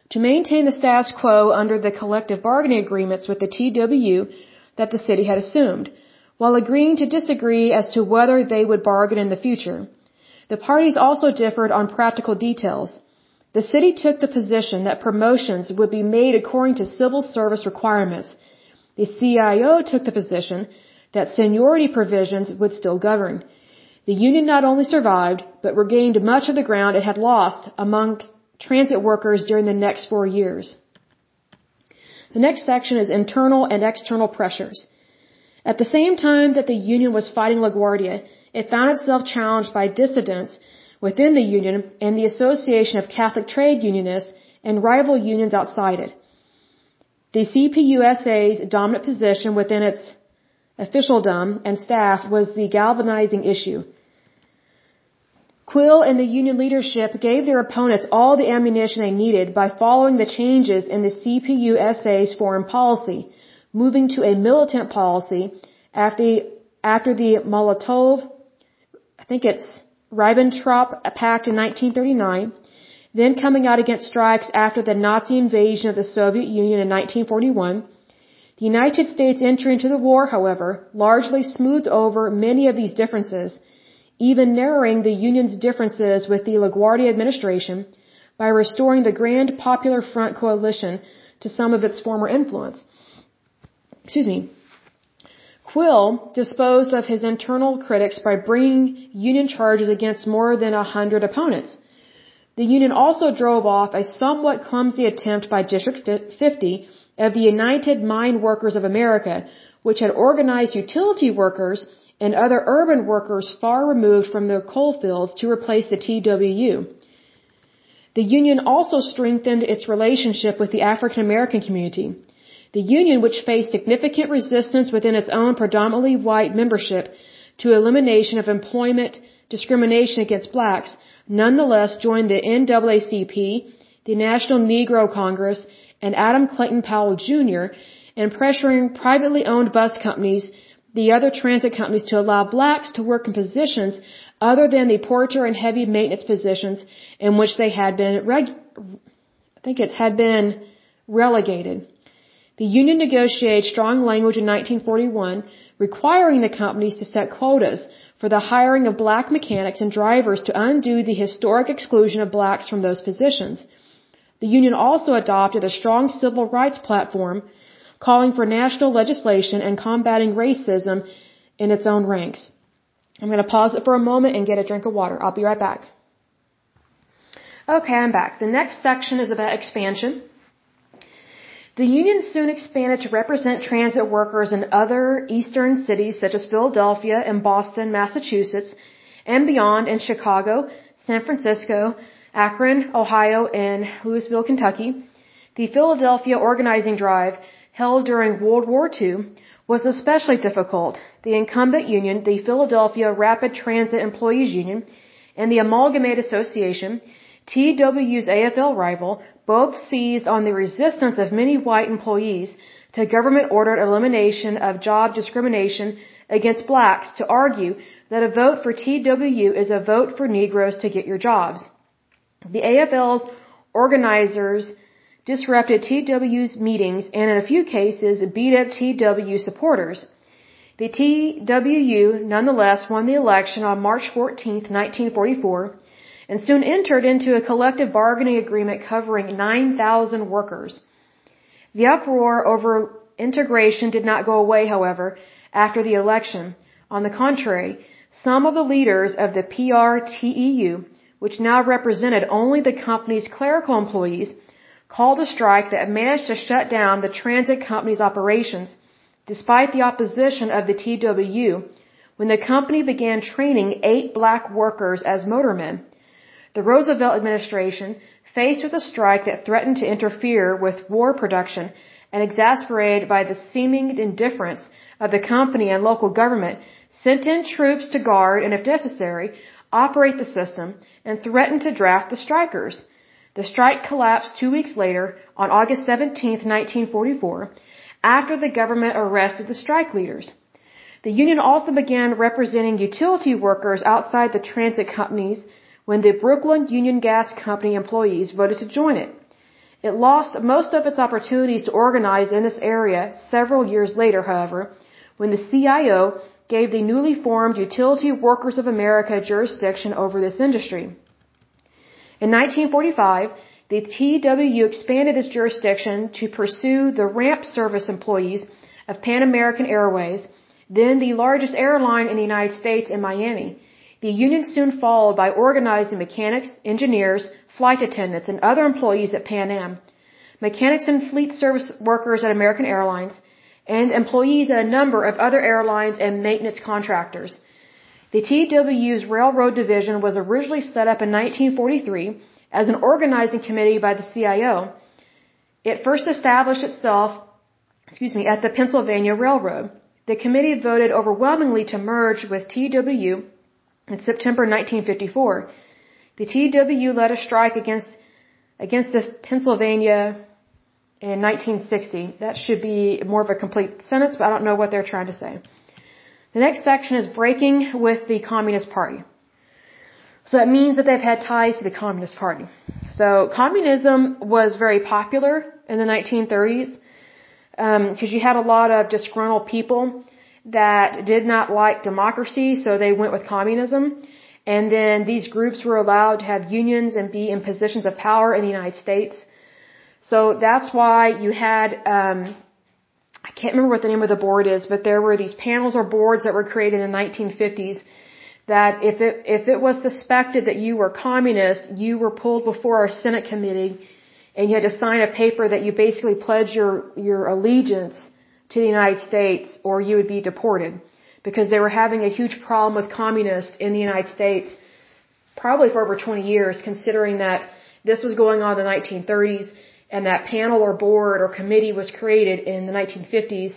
to maintain the status quo under the collective bargaining agreements with the TWU that the city had assumed, while agreeing to disagree as to whether they would bargain in the future. The parties also differed on practical details. The city took the position that promotions would be made according to civil service requirements. The CIO took the position that seniority provisions would still govern. The union not only survived, but regained much of the ground it had lost among transit workers during the next four years. The next section is internal and external pressures. At the same time that the Union was fighting LaGuardia, it found itself challenged by dissidents within the Union and the Association of Catholic Trade Unionists and rival unions outside it. The CPUSA's dominant position within its officialdom and staff was the galvanizing issue. Quill and the Union leadership gave their opponents all the ammunition they needed by following the changes in the CPUSA's foreign policy – moving to a militant policy after the, after the Molotov, I think it's Ribbentrop Pact in 1939, then coming out against strikes after the Nazi invasion of the Soviet Union in 1941. The United States entry into the war, however, largely smoothed over many of these differences, even narrowing the Union's differences with the LaGuardia administration by restoring the Grand Popular Front coalition to some of its former influence excuse me, Quill disposed of his internal critics by bringing union charges against more than a hundred opponents. The union also drove off a somewhat clumsy attempt by District 50 of the United Mine Workers of America, which had organized utility workers and other urban workers far removed from the coal fields to replace the TWU. The union also strengthened its relationship with the African American community. The union, which faced significant resistance within its own predominantly white membership to elimination of employment discrimination against blacks, nonetheless joined the NAACP, the National Negro Congress, and Adam Clayton Powell Jr. in pressuring privately owned bus companies, the other transit companies, to allow blacks to work in positions other than the porter and heavy maintenance positions in which they had been reg- I think it had been relegated. The union negotiated strong language in 1941 requiring the companies to set quotas for the hiring of black mechanics and drivers to undo the historic exclusion of blacks from those positions. The union also adopted a strong civil rights platform calling for national legislation and combating racism in its own ranks. I'm going to pause it for a moment and get a drink of water. I'll be right back. Okay, I'm back. The next section is about expansion. The union soon expanded to represent transit workers in other eastern cities such as Philadelphia and Boston, Massachusetts, and beyond in Chicago, San Francisco, Akron, Ohio, and Louisville, Kentucky. The Philadelphia organizing drive, held during World War II, was especially difficult. The incumbent union, the Philadelphia Rapid Transit Employees Union, and the Amalgamated Association, TWU's AFL rival, both seized on the resistance of many white employees to government ordered elimination of job discrimination against blacks to argue that a vote for TWU is a vote for Negroes to get your jobs. The AFL's organizers disrupted TW's meetings and in a few cases beat up TW supporters. The TWU nonetheless won the election on March 14, 1944 and soon entered into a collective bargaining agreement covering 9,000 workers. The uproar over integration did not go away, however, after the election. On the contrary, some of the leaders of the PRTEU, which now represented only the company's clerical employees, called a strike that managed to shut down the transit company's operations, despite the opposition of the TWU, when the company began training eight black workers as motormen. The Roosevelt administration, faced with a strike that threatened to interfere with war production and exasperated by the seeming indifference of the company and local government, sent in troops to guard and, if necessary, operate the system and threatened to draft the strikers. The strike collapsed two weeks later, on August 17, 1944, after the government arrested the strike leaders. The union also began representing utility workers outside the transit companies when the Brooklyn Union Gas Company employees voted to join it. It lost most of its opportunities to organize in this area several years later, however, when the CIO gave the newly formed Utility Workers of America jurisdiction over this industry. In 1945, the TWU expanded its jurisdiction to pursue the ramp service employees of Pan American Airways, then the largest airline in the United States in Miami, the union soon followed by organizing mechanics, engineers, flight attendants, and other employees at Pan Am, mechanics and fleet service workers at American Airlines, and employees at a number of other airlines and maintenance contractors. The TWU's railroad division was originally set up in 1943 as an organizing committee by the CIO. It first established itself, excuse me, at the Pennsylvania Railroad. The committee voted overwhelmingly to merge with TWU in September 1954, the TW led a strike against against the Pennsylvania in 1960. That should be more of a complete sentence, but I don't know what they're trying to say. The next section is breaking with the Communist Party. So that means that they've had ties to the Communist Party. So communism was very popular in the 1930s because um, you had a lot of disgruntled people that did not like democracy, so they went with communism. And then these groups were allowed to have unions and be in positions of power in the United States. So that's why you had, um, I can't remember what the name of the board is, but there were these panels or boards that were created in the 1950s that if it, if it was suspected that you were communist, you were pulled before a Senate committee and you had to sign a paper that you basically pledged your, your allegiance to the United States or you would be deported because they were having a huge problem with communists in the United States probably for over 20 years considering that this was going on in the 1930s and that panel or board or committee was created in the 1950s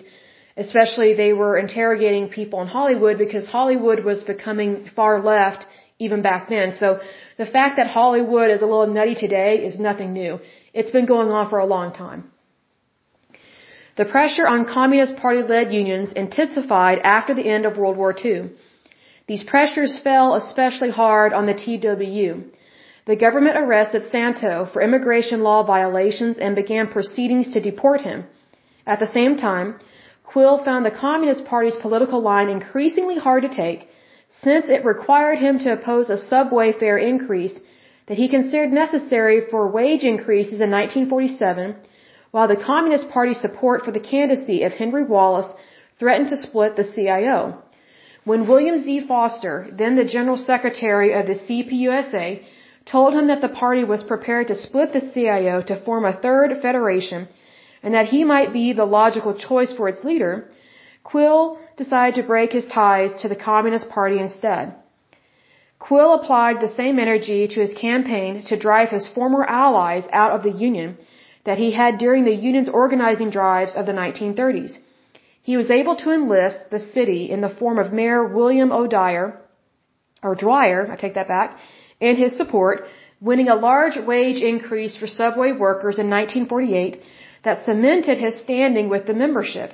especially they were interrogating people in Hollywood because Hollywood was becoming far left even back then. So the fact that Hollywood is a little nutty today is nothing new. It's been going on for a long time. The pressure on Communist Party led unions intensified after the end of World War II. These pressures fell especially hard on the TWU. The government arrested Santo for immigration law violations and began proceedings to deport him. At the same time, Quill found the Communist Party's political line increasingly hard to take since it required him to oppose a subway fare increase that he considered necessary for wage increases in 1947, while the Communist Party's support for the candidacy of Henry Wallace threatened to split the CIO. When William Z. Foster, then the General Secretary of the CPUSA, told him that the party was prepared to split the CIO to form a third federation and that he might be the logical choice for its leader, Quill decided to break his ties to the Communist Party instead. Quill applied the same energy to his campaign to drive his former allies out of the Union that he had during the Union's organizing drives of the 1930s. He was able to enlist the city in the form of Mayor William O. Dyer, or Dwyer, I take that back, in his support, winning a large wage increase for subway workers in 1948 that cemented his standing with the membership.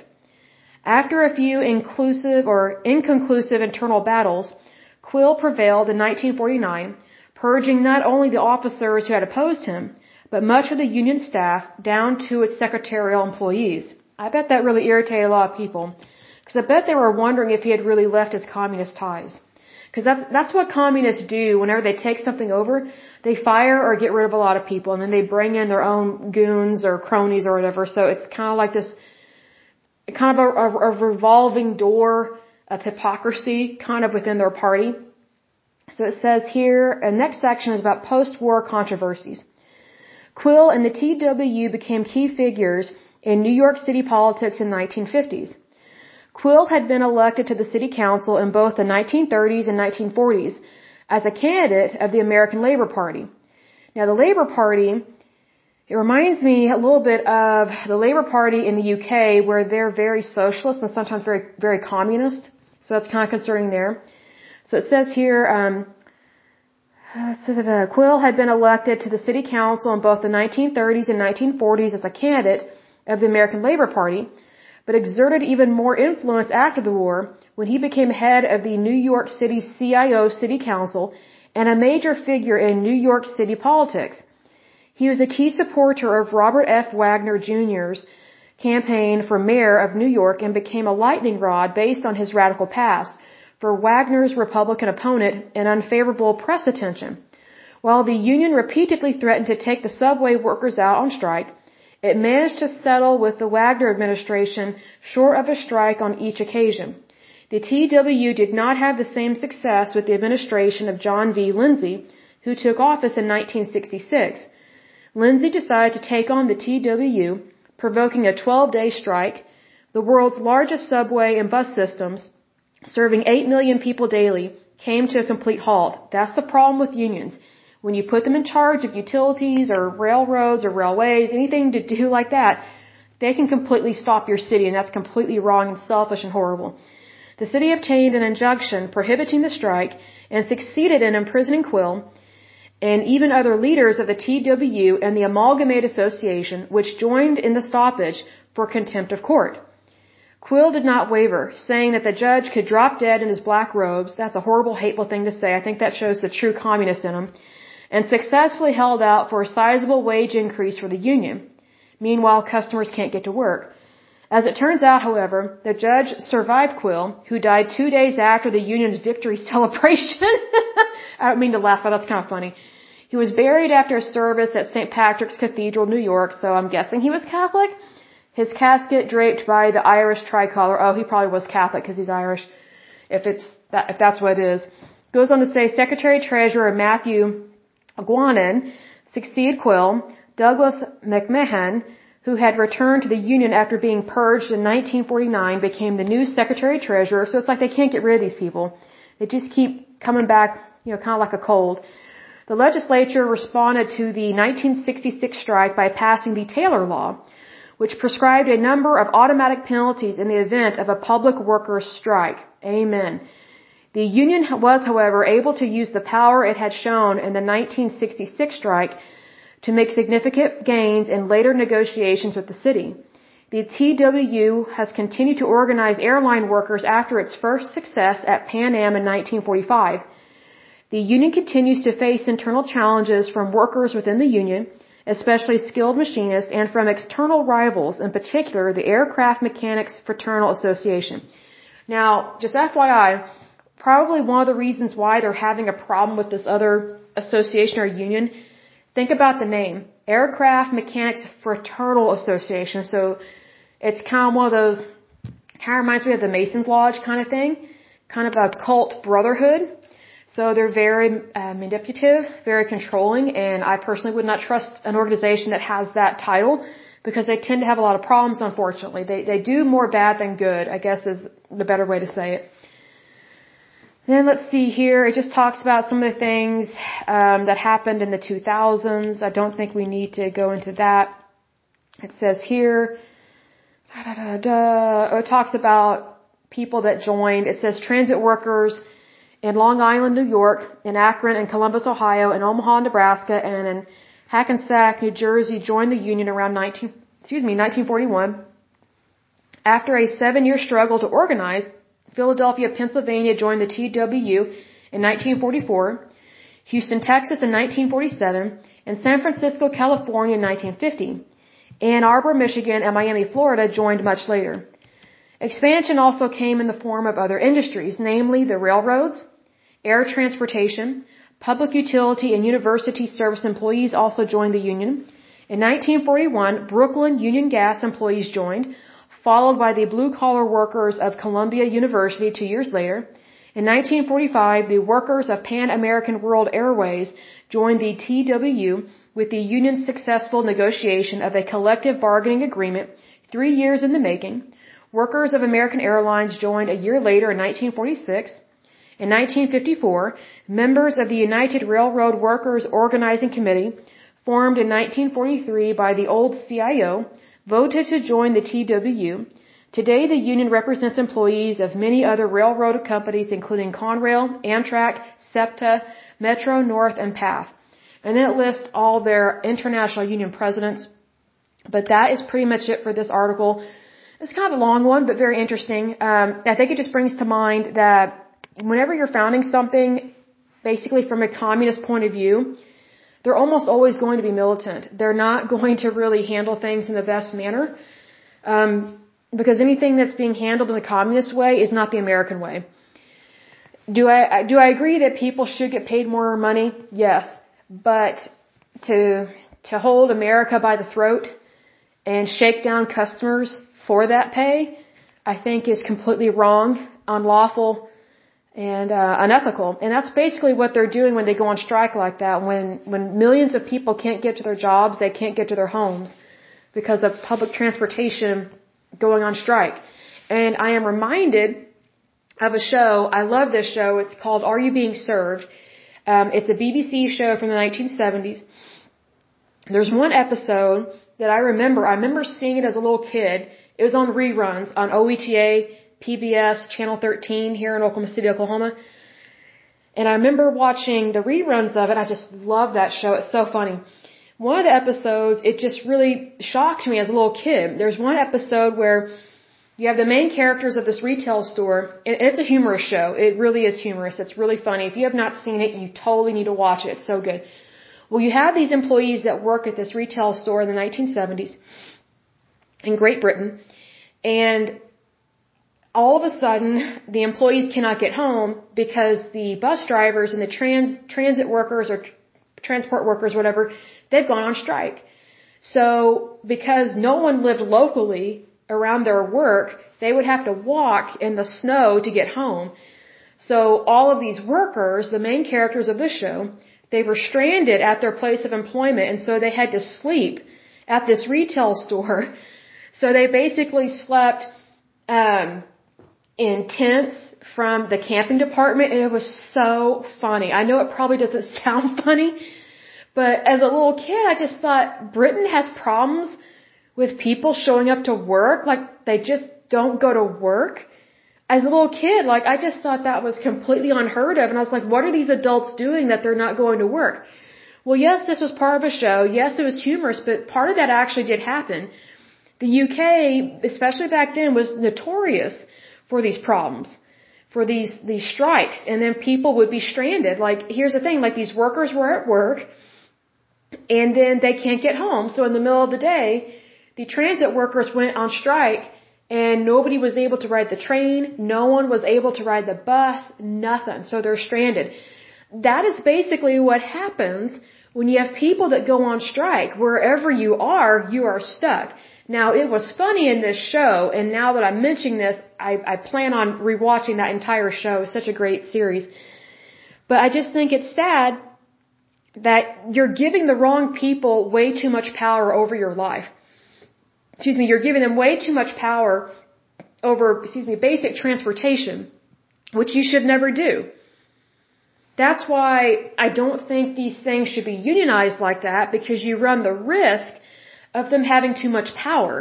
After a few inclusive or inconclusive internal battles, Quill prevailed in 1949, purging not only the officers who had opposed him, but much of the Union staff down to its secretarial employees. I bet that really irritated a lot of people, because I bet they were wondering if he had really left his communist ties. Because that's that's what communists do. Whenever they take something over, they fire or get rid of a lot of people, and then they bring in their own goons or cronies or whatever. So it's kind of like this, kind of a, a, a revolving door of hypocrisy, kind of within their party. So it says here, the next section is about post-war controversies. Quill and the TW became key figures in New York City politics in the 1950s. Quill had been elected to the city council in both the 1930s and 1940s as a candidate of the American Labor Party. Now the Labor Party, it reminds me a little bit of the Labor Party in the UK where they're very socialist and sometimes very, very communist. So that's kind of concerning there. So it says here, um, Uh, Quill had been elected to the city council in both the 1930s and 1940s as a candidate of the American Labor Party but exerted even more influence after the war when he became head of the New York City CIO City Council and a major figure in New York City politics. He was a key supporter of Robert F. Wagner Jr.'s campaign for mayor of New York and became a lightning rod based on his radical past for Wagner's Republican opponent and unfavorable press attention. While the union repeatedly threatened to take the subway workers out on strike, it managed to settle with the Wagner administration short of a strike on each occasion. The TW did not have the same success with the administration of John V. Lindsay, who took office in 1966. Lindsay decided to take on the TW, provoking a 12-day strike. The world's largest subway and bus systems, serving 8 million people daily, came to a complete halt. That's the problem with unions when you put them in charge of utilities or railroads or railways, anything to do like that, they can completely stop your city, and that's completely wrong and selfish and horrible. The city obtained an injunction prohibiting the strike and succeeded in imprisoning Quill and even other leaders of the TWU and the Amalgamated Association, which joined in the stoppage for contempt of court. Quill did not waver, saying that the judge could drop dead in his black robes. That's a horrible, hateful thing to say. I think that shows the true communist in him and successfully held out for a sizable wage increase for the union. Meanwhile, customers can't get to work. As it turns out, however, the judge survived Quill, who died two days after the union's victory [laughs] celebration. [laughs] I don't mean to laugh, but that's kind of funny. He was buried after a service at St. Patrick's Cathedral, New York, so I'm guessing he was Catholic. His casket draped by the Irish tricolor. Oh, he probably was Catholic because he's Irish. If it's that, if that's what it is. Goes on to say Secretary Treasurer Matthew Guinan succeeded Quill, Douglas McMahon, who had returned to the Union after being purged in 1949, became the new Secretary Treasurer. So it's like they can't get rid of these people. They just keep coming back, you know, kind of like a cold. The legislature responded to the 1966 strike by passing the Taylor Law, which prescribed a number of automatic penalties in the event of a public workers' strike. Amen. The union was, however, able to use the power it had shown in the 1966 strike to make significant gains in later negotiations with the city. The TWU has continued to organize airline workers after its first success at Pan Am in 1945. The union continues to face internal challenges from workers within the union, especially skilled machinists, and from external rivals, in particular the Aircraft Mechanics Fraternal Association. Now, just FYI, probably one of the reasons why they're having a problem with this other association or union, think about the name. Aircraft Mechanics Fraternal Association. So it's kind of one of those, kind of reminds me of the Masons Lodge kind of thing, kind of a cult brotherhood. So they're very uh, manipulative, very controlling, and I personally would not trust an organization that has that title because they tend to have a lot of problems, unfortunately. They, they do more bad than good, I guess is the better way to say it. Then let's see here. It just talks about some of the things um, that happened in the 2000s. I don't think we need to go into that. It says here, da, da, da, oh, it talks about people that joined. It says transit workers in Long Island, New York, in Akron and Columbus, Ohio, in Omaha, Nebraska, and in Hackensack, New Jersey joined the union around 19, excuse me, 1941. After a seven-year struggle to organize, Philadelphia, Pennsylvania joined the TWU in 1944, Houston, Texas in 1947, and San Francisco, California in 1950. Ann Arbor, Michigan, and Miami, Florida joined much later. Expansion also came in the form of other industries, namely the railroads, air transportation, public utility, and university service employees also joined the union. In 1941, Brooklyn Union Gas employees joined, followed by the blue collar workers of Columbia University two years later. In 1945, the workers of Pan American World Airways joined the TWU with the union's successful negotiation of a collective bargaining agreement three years in the making. Workers of American Airlines joined a year later in 1946. In 1954, members of the United Railroad Workers Organizing Committee, formed in 1943 by the old CIO, voted to join the TWU. Today, the union represents employees of many other railroad companies, including Conrail, Amtrak, SEPTA, Metro North, and PATH. And it lists all their international union presidents. But that is pretty much it for this article. It's kind of a long one, but very interesting. Um, I think it just brings to mind that whenever you're founding something, basically from a communist point of view, they're almost always going to be militant. They're not [laughs] going to really handle things in the best manner. Um, because anything that's being handled in the communist way is not the American way. Do I do I agree that people should get paid more money? Yes, but to to hold America by the throat and shake down customers for that pay, I think is completely wrong, unlawful, and uh, unethical. And that's basically what they're doing when they go on strike like that. When when millions of people can't get to their jobs, they can't get to their homes because of public transportation going on strike. And I am reminded of a show. I love this show. It's called Are You Being Served? Um, it's a BBC show from the 1970s. There's one episode that I remember. I remember seeing it as a little kid. It was on reruns on OETA PBS Channel 13 here in Oklahoma City, Oklahoma. And I remember watching the reruns of it. I just love that show. It's so funny. One of the episodes, it just really shocked me as a little kid. There's one episode where you have the main characters of this retail store. And it's a humorous show. It really is humorous. It's really funny. If you have not seen it, you totally need to watch it. It's so good. Well, you have these employees that work at this retail store in the 1970s in Great Britain. And all of a sudden the employees cannot get home because the bus drivers and the trans transit workers or transport workers whatever they've gone on strike. So because no one lived locally around their work they would have to walk in the snow to get home. So all of these workers the main characters of the show they were stranded at their place of employment and so they had to sleep at this retail store. [laughs] So they basically slept um in tents from the camping department and it was so funny. I know it probably doesn't [laughs] sound funny, but as a little kid, I just thought Britain has problems with people showing up to work. Like they just don't go to work. As a little kid, like I just thought that was completely unheard of. And I was like, what are these adults doing that they're not going to work? Well, yes, this was part of a show. Yes, it was humorous, but part of that actually did happen. The UK, especially back then, was notorious for these problems, for these, these strikes, and then people would be stranded. Like, here's the thing, like these workers were at work, and then they can't get home. So in the middle of the day, the transit workers went on strike and nobody was able to ride the train. No one was able to ride the bus. Nothing. So they're stranded. That is basically what happens when you have people that go on strike. Wherever you are, you are stuck. Now, it was funny in this show, and now that I'm mentioning this, I, I plan on rewatching that entire show. It's such a great series. But I just think it's sad that you're giving the wrong people way too much power over your life. Excuse me, you're giving them way too much power over, excuse me, basic transportation, which you should never do. That's why I don't think these things should be unionized like that because you run the risk of them having too much power.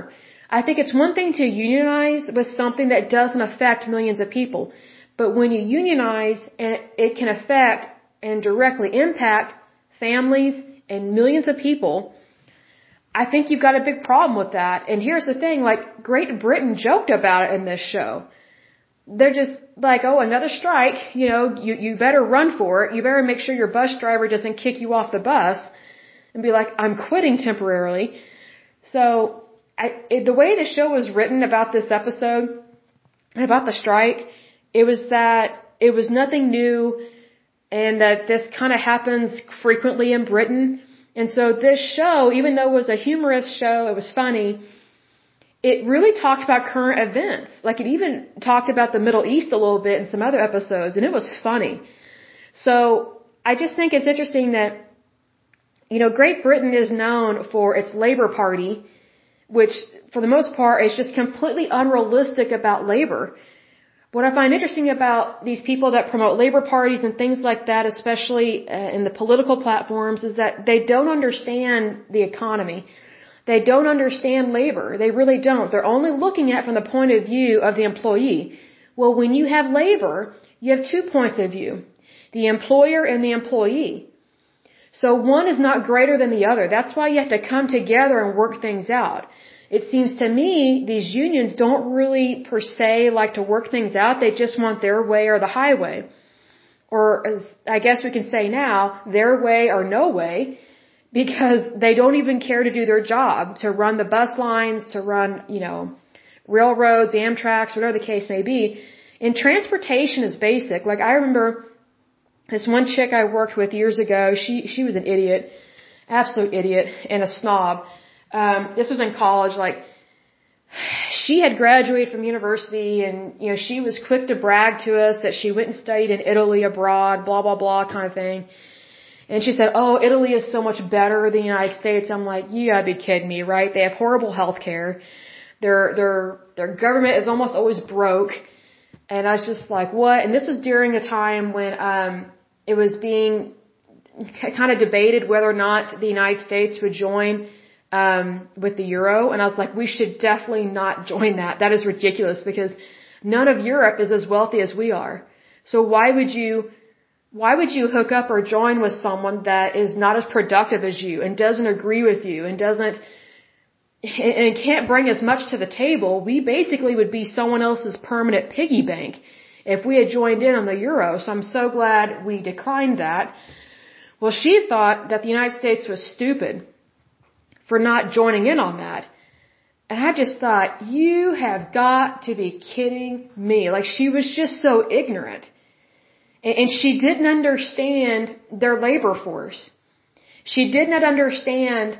I think it's one thing to unionize with something that doesn't affect millions of people. But when you unionize, and it can affect and directly impact families and millions of people. I think you've got a big problem with that. And here's the thing, like Great Britain joked about it in this show. They're just like, oh, another strike, you know, you, you better run for it. You better make sure your bus driver doesn't kick you off the bus and be like, I'm quitting temporarily. So, I, the way the show was written about this episode and about the strike, it was that it was nothing new and that this kind of happens frequently in Britain. And so this show, even though it was a humorous show, it was funny, it really talked about current events. Like it even talked about the Middle East a little bit in some other episodes, and it was funny. So I just think it's interesting that you know, Great Britain is known for its Labour Party, which for the most part is just completely unrealistic about labor. What I find interesting about these people that promote labor parties and things like that, especially uh, in the political platforms, is that they don't understand the economy. They don't understand labor. They really don't. They're only looking at from the point of view of the employee. Well, when you have labor, you have two points of view. The employer and the employee. So one is not greater than the other. That's why you have to come together and work things out. It seems to me these unions don't really per se like to work things out. They just want their way or the highway. Or as I guess we can say now, their way or no way [laughs] because they don't even care to do their job, to run the bus lines, to run, you know, railroads, Amtrak's, whatever the case may be. And transportation is basic. Like I remember this one chick I worked with years ago, she she was an idiot, absolute idiot, and a snob. Um, this was in college. Like, she had graduated from university, and you know she was quick to brag to us that she went and studied in Italy abroad, blah blah blah, kind of thing. And she said, "Oh, Italy is so much better than the United States." I'm like, "You gotta be kidding me, right? They have horrible health care. Their their their government is almost always broke." And I was just like, "What?" And this was during a time when um it was being kind of debated whether or not the United States would join um, with the euro, and I was like, we should definitely not join that. That is ridiculous because none of Europe is as wealthy as we are. So why would you? Why would you hook up or join with someone that is not as productive as you and doesn't agree with you and doesn't and can't bring as much to the table? We basically would be someone else's permanent piggy bank if we had joined in on the euro. So I'm so glad we declined that. Well, she thought that the United States was stupid for not joining in on that. And I just thought, you have got to be kidding me. Like she was just so ignorant. And she didn't understand their labor force. She did not understand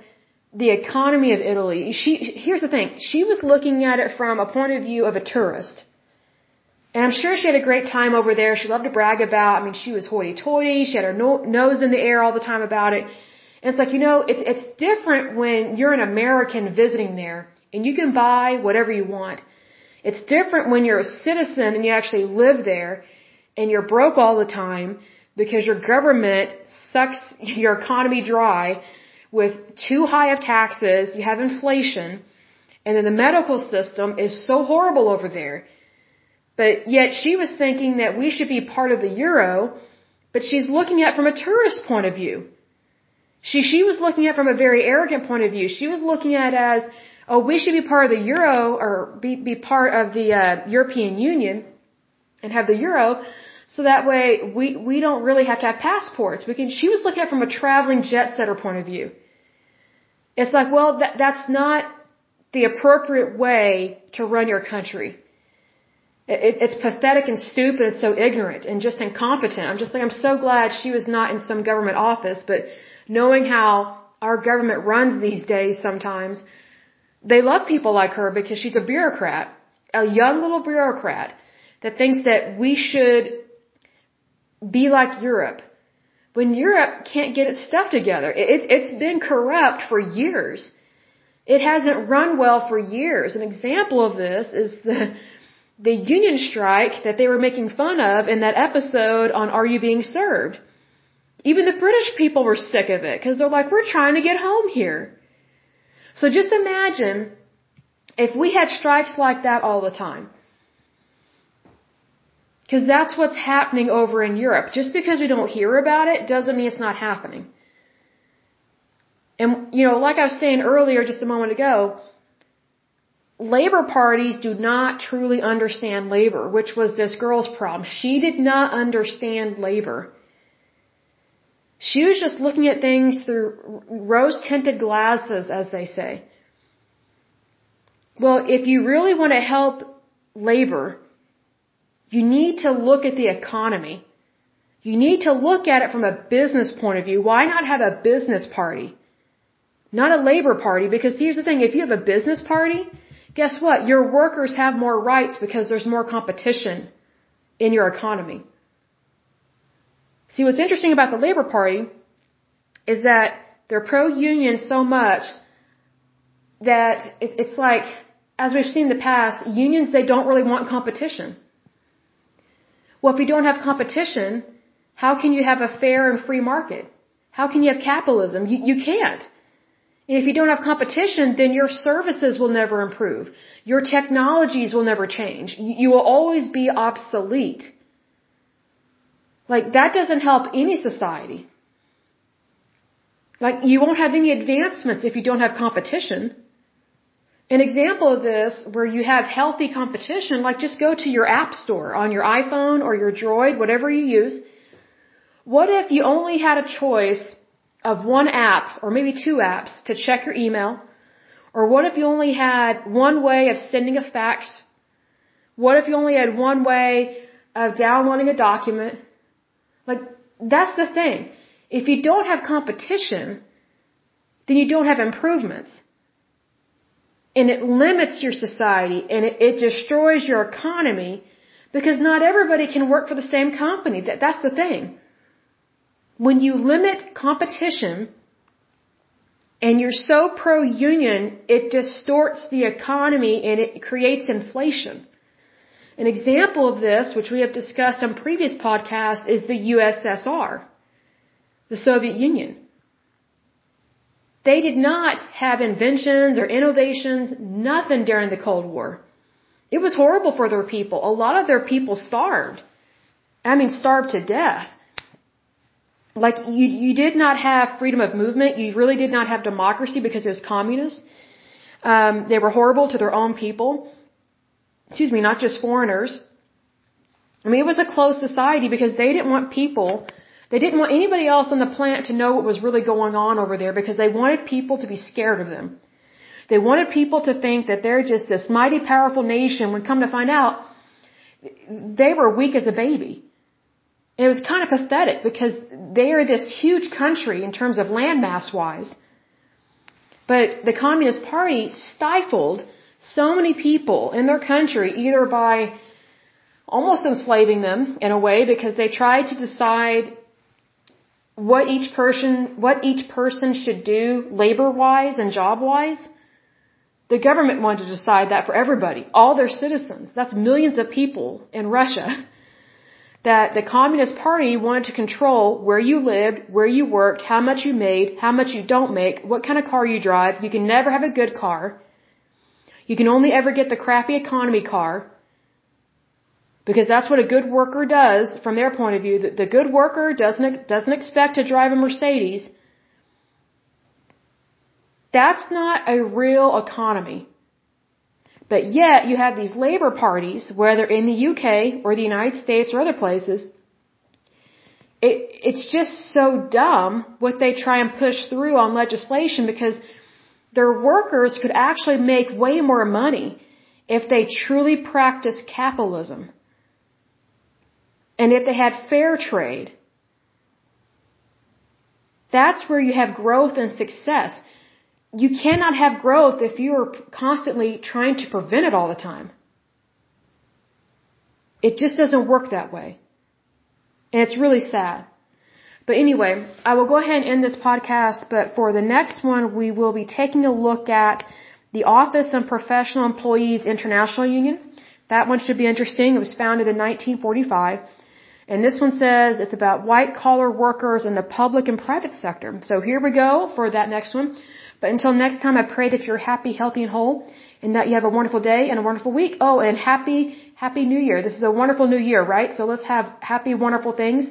the economy of Italy. She, here's the thing. She was looking at it from a point of view of a tourist. And I'm sure she had a great time over there. She loved to brag about, I mean, she was hoity-toity. She had her no, nose in the air all the time about it. And it's like, you know, it's, it's different when you're an American visiting there and you can buy whatever you want. It's different when you're a citizen and you actually live there and you're broke all the time because your government sucks [laughs] your economy dry with too high of taxes, you have inflation, and then the medical system is so horrible over there but yet she was thinking that we should be part of the euro, but she's looking at from a tourist point of view. She, she was looking at from a very arrogant point of view. She was looking at as, oh, we should be part of the euro or be, be part of the uh, European Union and have the euro so that way we, we don't really have to have passports. We can, she was looking at from a traveling jet setter point of view. It's like, well, that, that's not the appropriate way to run your country. It, it's pathetic and stupid and so ignorant and just incompetent. I'm just like, I'm so glad she was not in some government office, but knowing how our government runs these days sometimes, they love people like her because she's a bureaucrat, a young little bureaucrat that thinks that we should be like Europe. When Europe can't get its stuff together, it, it's been corrupt for years. It hasn't run well for years. An example of this is the the union strike that they were making fun of in that episode on Are You Being Served. Even the British people were sick of it because they're like, we're trying to get home here. So just imagine if we had strikes like that all the time. Because that's what's happening over in Europe. Just because we don't hear about it doesn't mean it's not happening. And, you know, like I was saying earlier just a moment ago, labor parties do not truly understand labor, which was this girl's problem. She did not understand labor. She was just looking at things through rose tinted glasses, as they say. Well, if you really want to help labor, you need to look at the economy. You need to look at it from a business point of view. Why not have a business party? Not a labor party, because here's the thing, if you have a business party, Guess what? Your workers have more rights because there's more competition in your economy. See, what's interesting about the Labor Party is that they're pro-union so much that it's like, as we've seen in the past, unions, they don't really want competition. Well, if you don't have competition, how can you have a fair and free market? How can you have capitalism? You, you can't. And if you don't have competition, then your services will never improve. Your technologies will never change. You will always be obsolete. Like, that doesn't help any society. Like, you won't have any advancements if you don't have competition. An example of this, where you have healthy competition, like just go to your app store on your iPhone or your Droid, whatever you use. What if you only had a choice of one app or maybe two apps to check your email? Or what if you only had one way of sending a fax? What if you only had one way of downloading a document? Like, that's the thing. If you don't have competition, then you don't have improvements. And it limits your society and it, it destroys your economy because not everybody can work for the same company. That, that's the thing when you limit competition and you're so pro-union, it distorts the economy and it creates inflation. An example of this, which we have discussed on previous podcasts, is the USSR, the Soviet Union. They did not have inventions or innovations, nothing during the Cold War. It was horrible for their people. A lot of their people starved. I mean, starved to death like you you did not have freedom of movement. You really did not have democracy because it was communist. Um, they were horrible to their own people. Excuse me, not just foreigners. I mean, it was a closed society because they didn't want people. They didn't want anybody else on the planet to know what was really going on over there because they wanted people to be scared of them. They wanted people to think that they're just this mighty powerful nation when come to find out they were weak as a baby. And it was kind of pathetic because they are this huge country in terms of landmass wise. But the Communist Party stifled so many people in their country either by almost enslaving them in a way because they tried to decide what each person what each person should do labor wise and job wise the government wanted to decide that for everybody all their citizens that's millions of people in russia [laughs] that the Communist Party wanted to control where you lived, where you worked, how much you made, how much you don't make, what kind of car you drive. You can never have a good car. You can only ever get the crappy economy car. Because that's what a good worker does from their point of view. The, the good worker doesn't, doesn't expect to drive a Mercedes. That's not a real economy. But yet you have these labor parties, whether in the UK or the United States or other places, it, it's just so dumb what they try and push through on legislation because their workers could actually make way more money if they truly practiced capitalism. And if they had fair trade. That's where you have growth and success. You cannot have growth if you are constantly trying to prevent it all the time. It just doesn't work that way. And it's really sad. But anyway, I will go ahead and end this podcast, but for the next one, we will be taking a look at the Office of Professional Employees International Union. That one should be interesting. It was founded in 1945. And this one says it's about white collar workers in the public and private sector. So here we go for that next one. But until next time, I pray that you're happy, healthy, and whole, and that you have a wonderful day and a wonderful week. Oh, and happy, happy new year. This is a wonderful new year, right? So let's have happy, wonderful things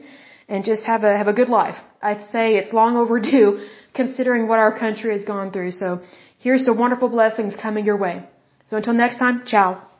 and just have a have a good life. I'd say it's long overdue [laughs] considering what our country has gone through. So here's the wonderful blessings coming your way. So until next time, ciao.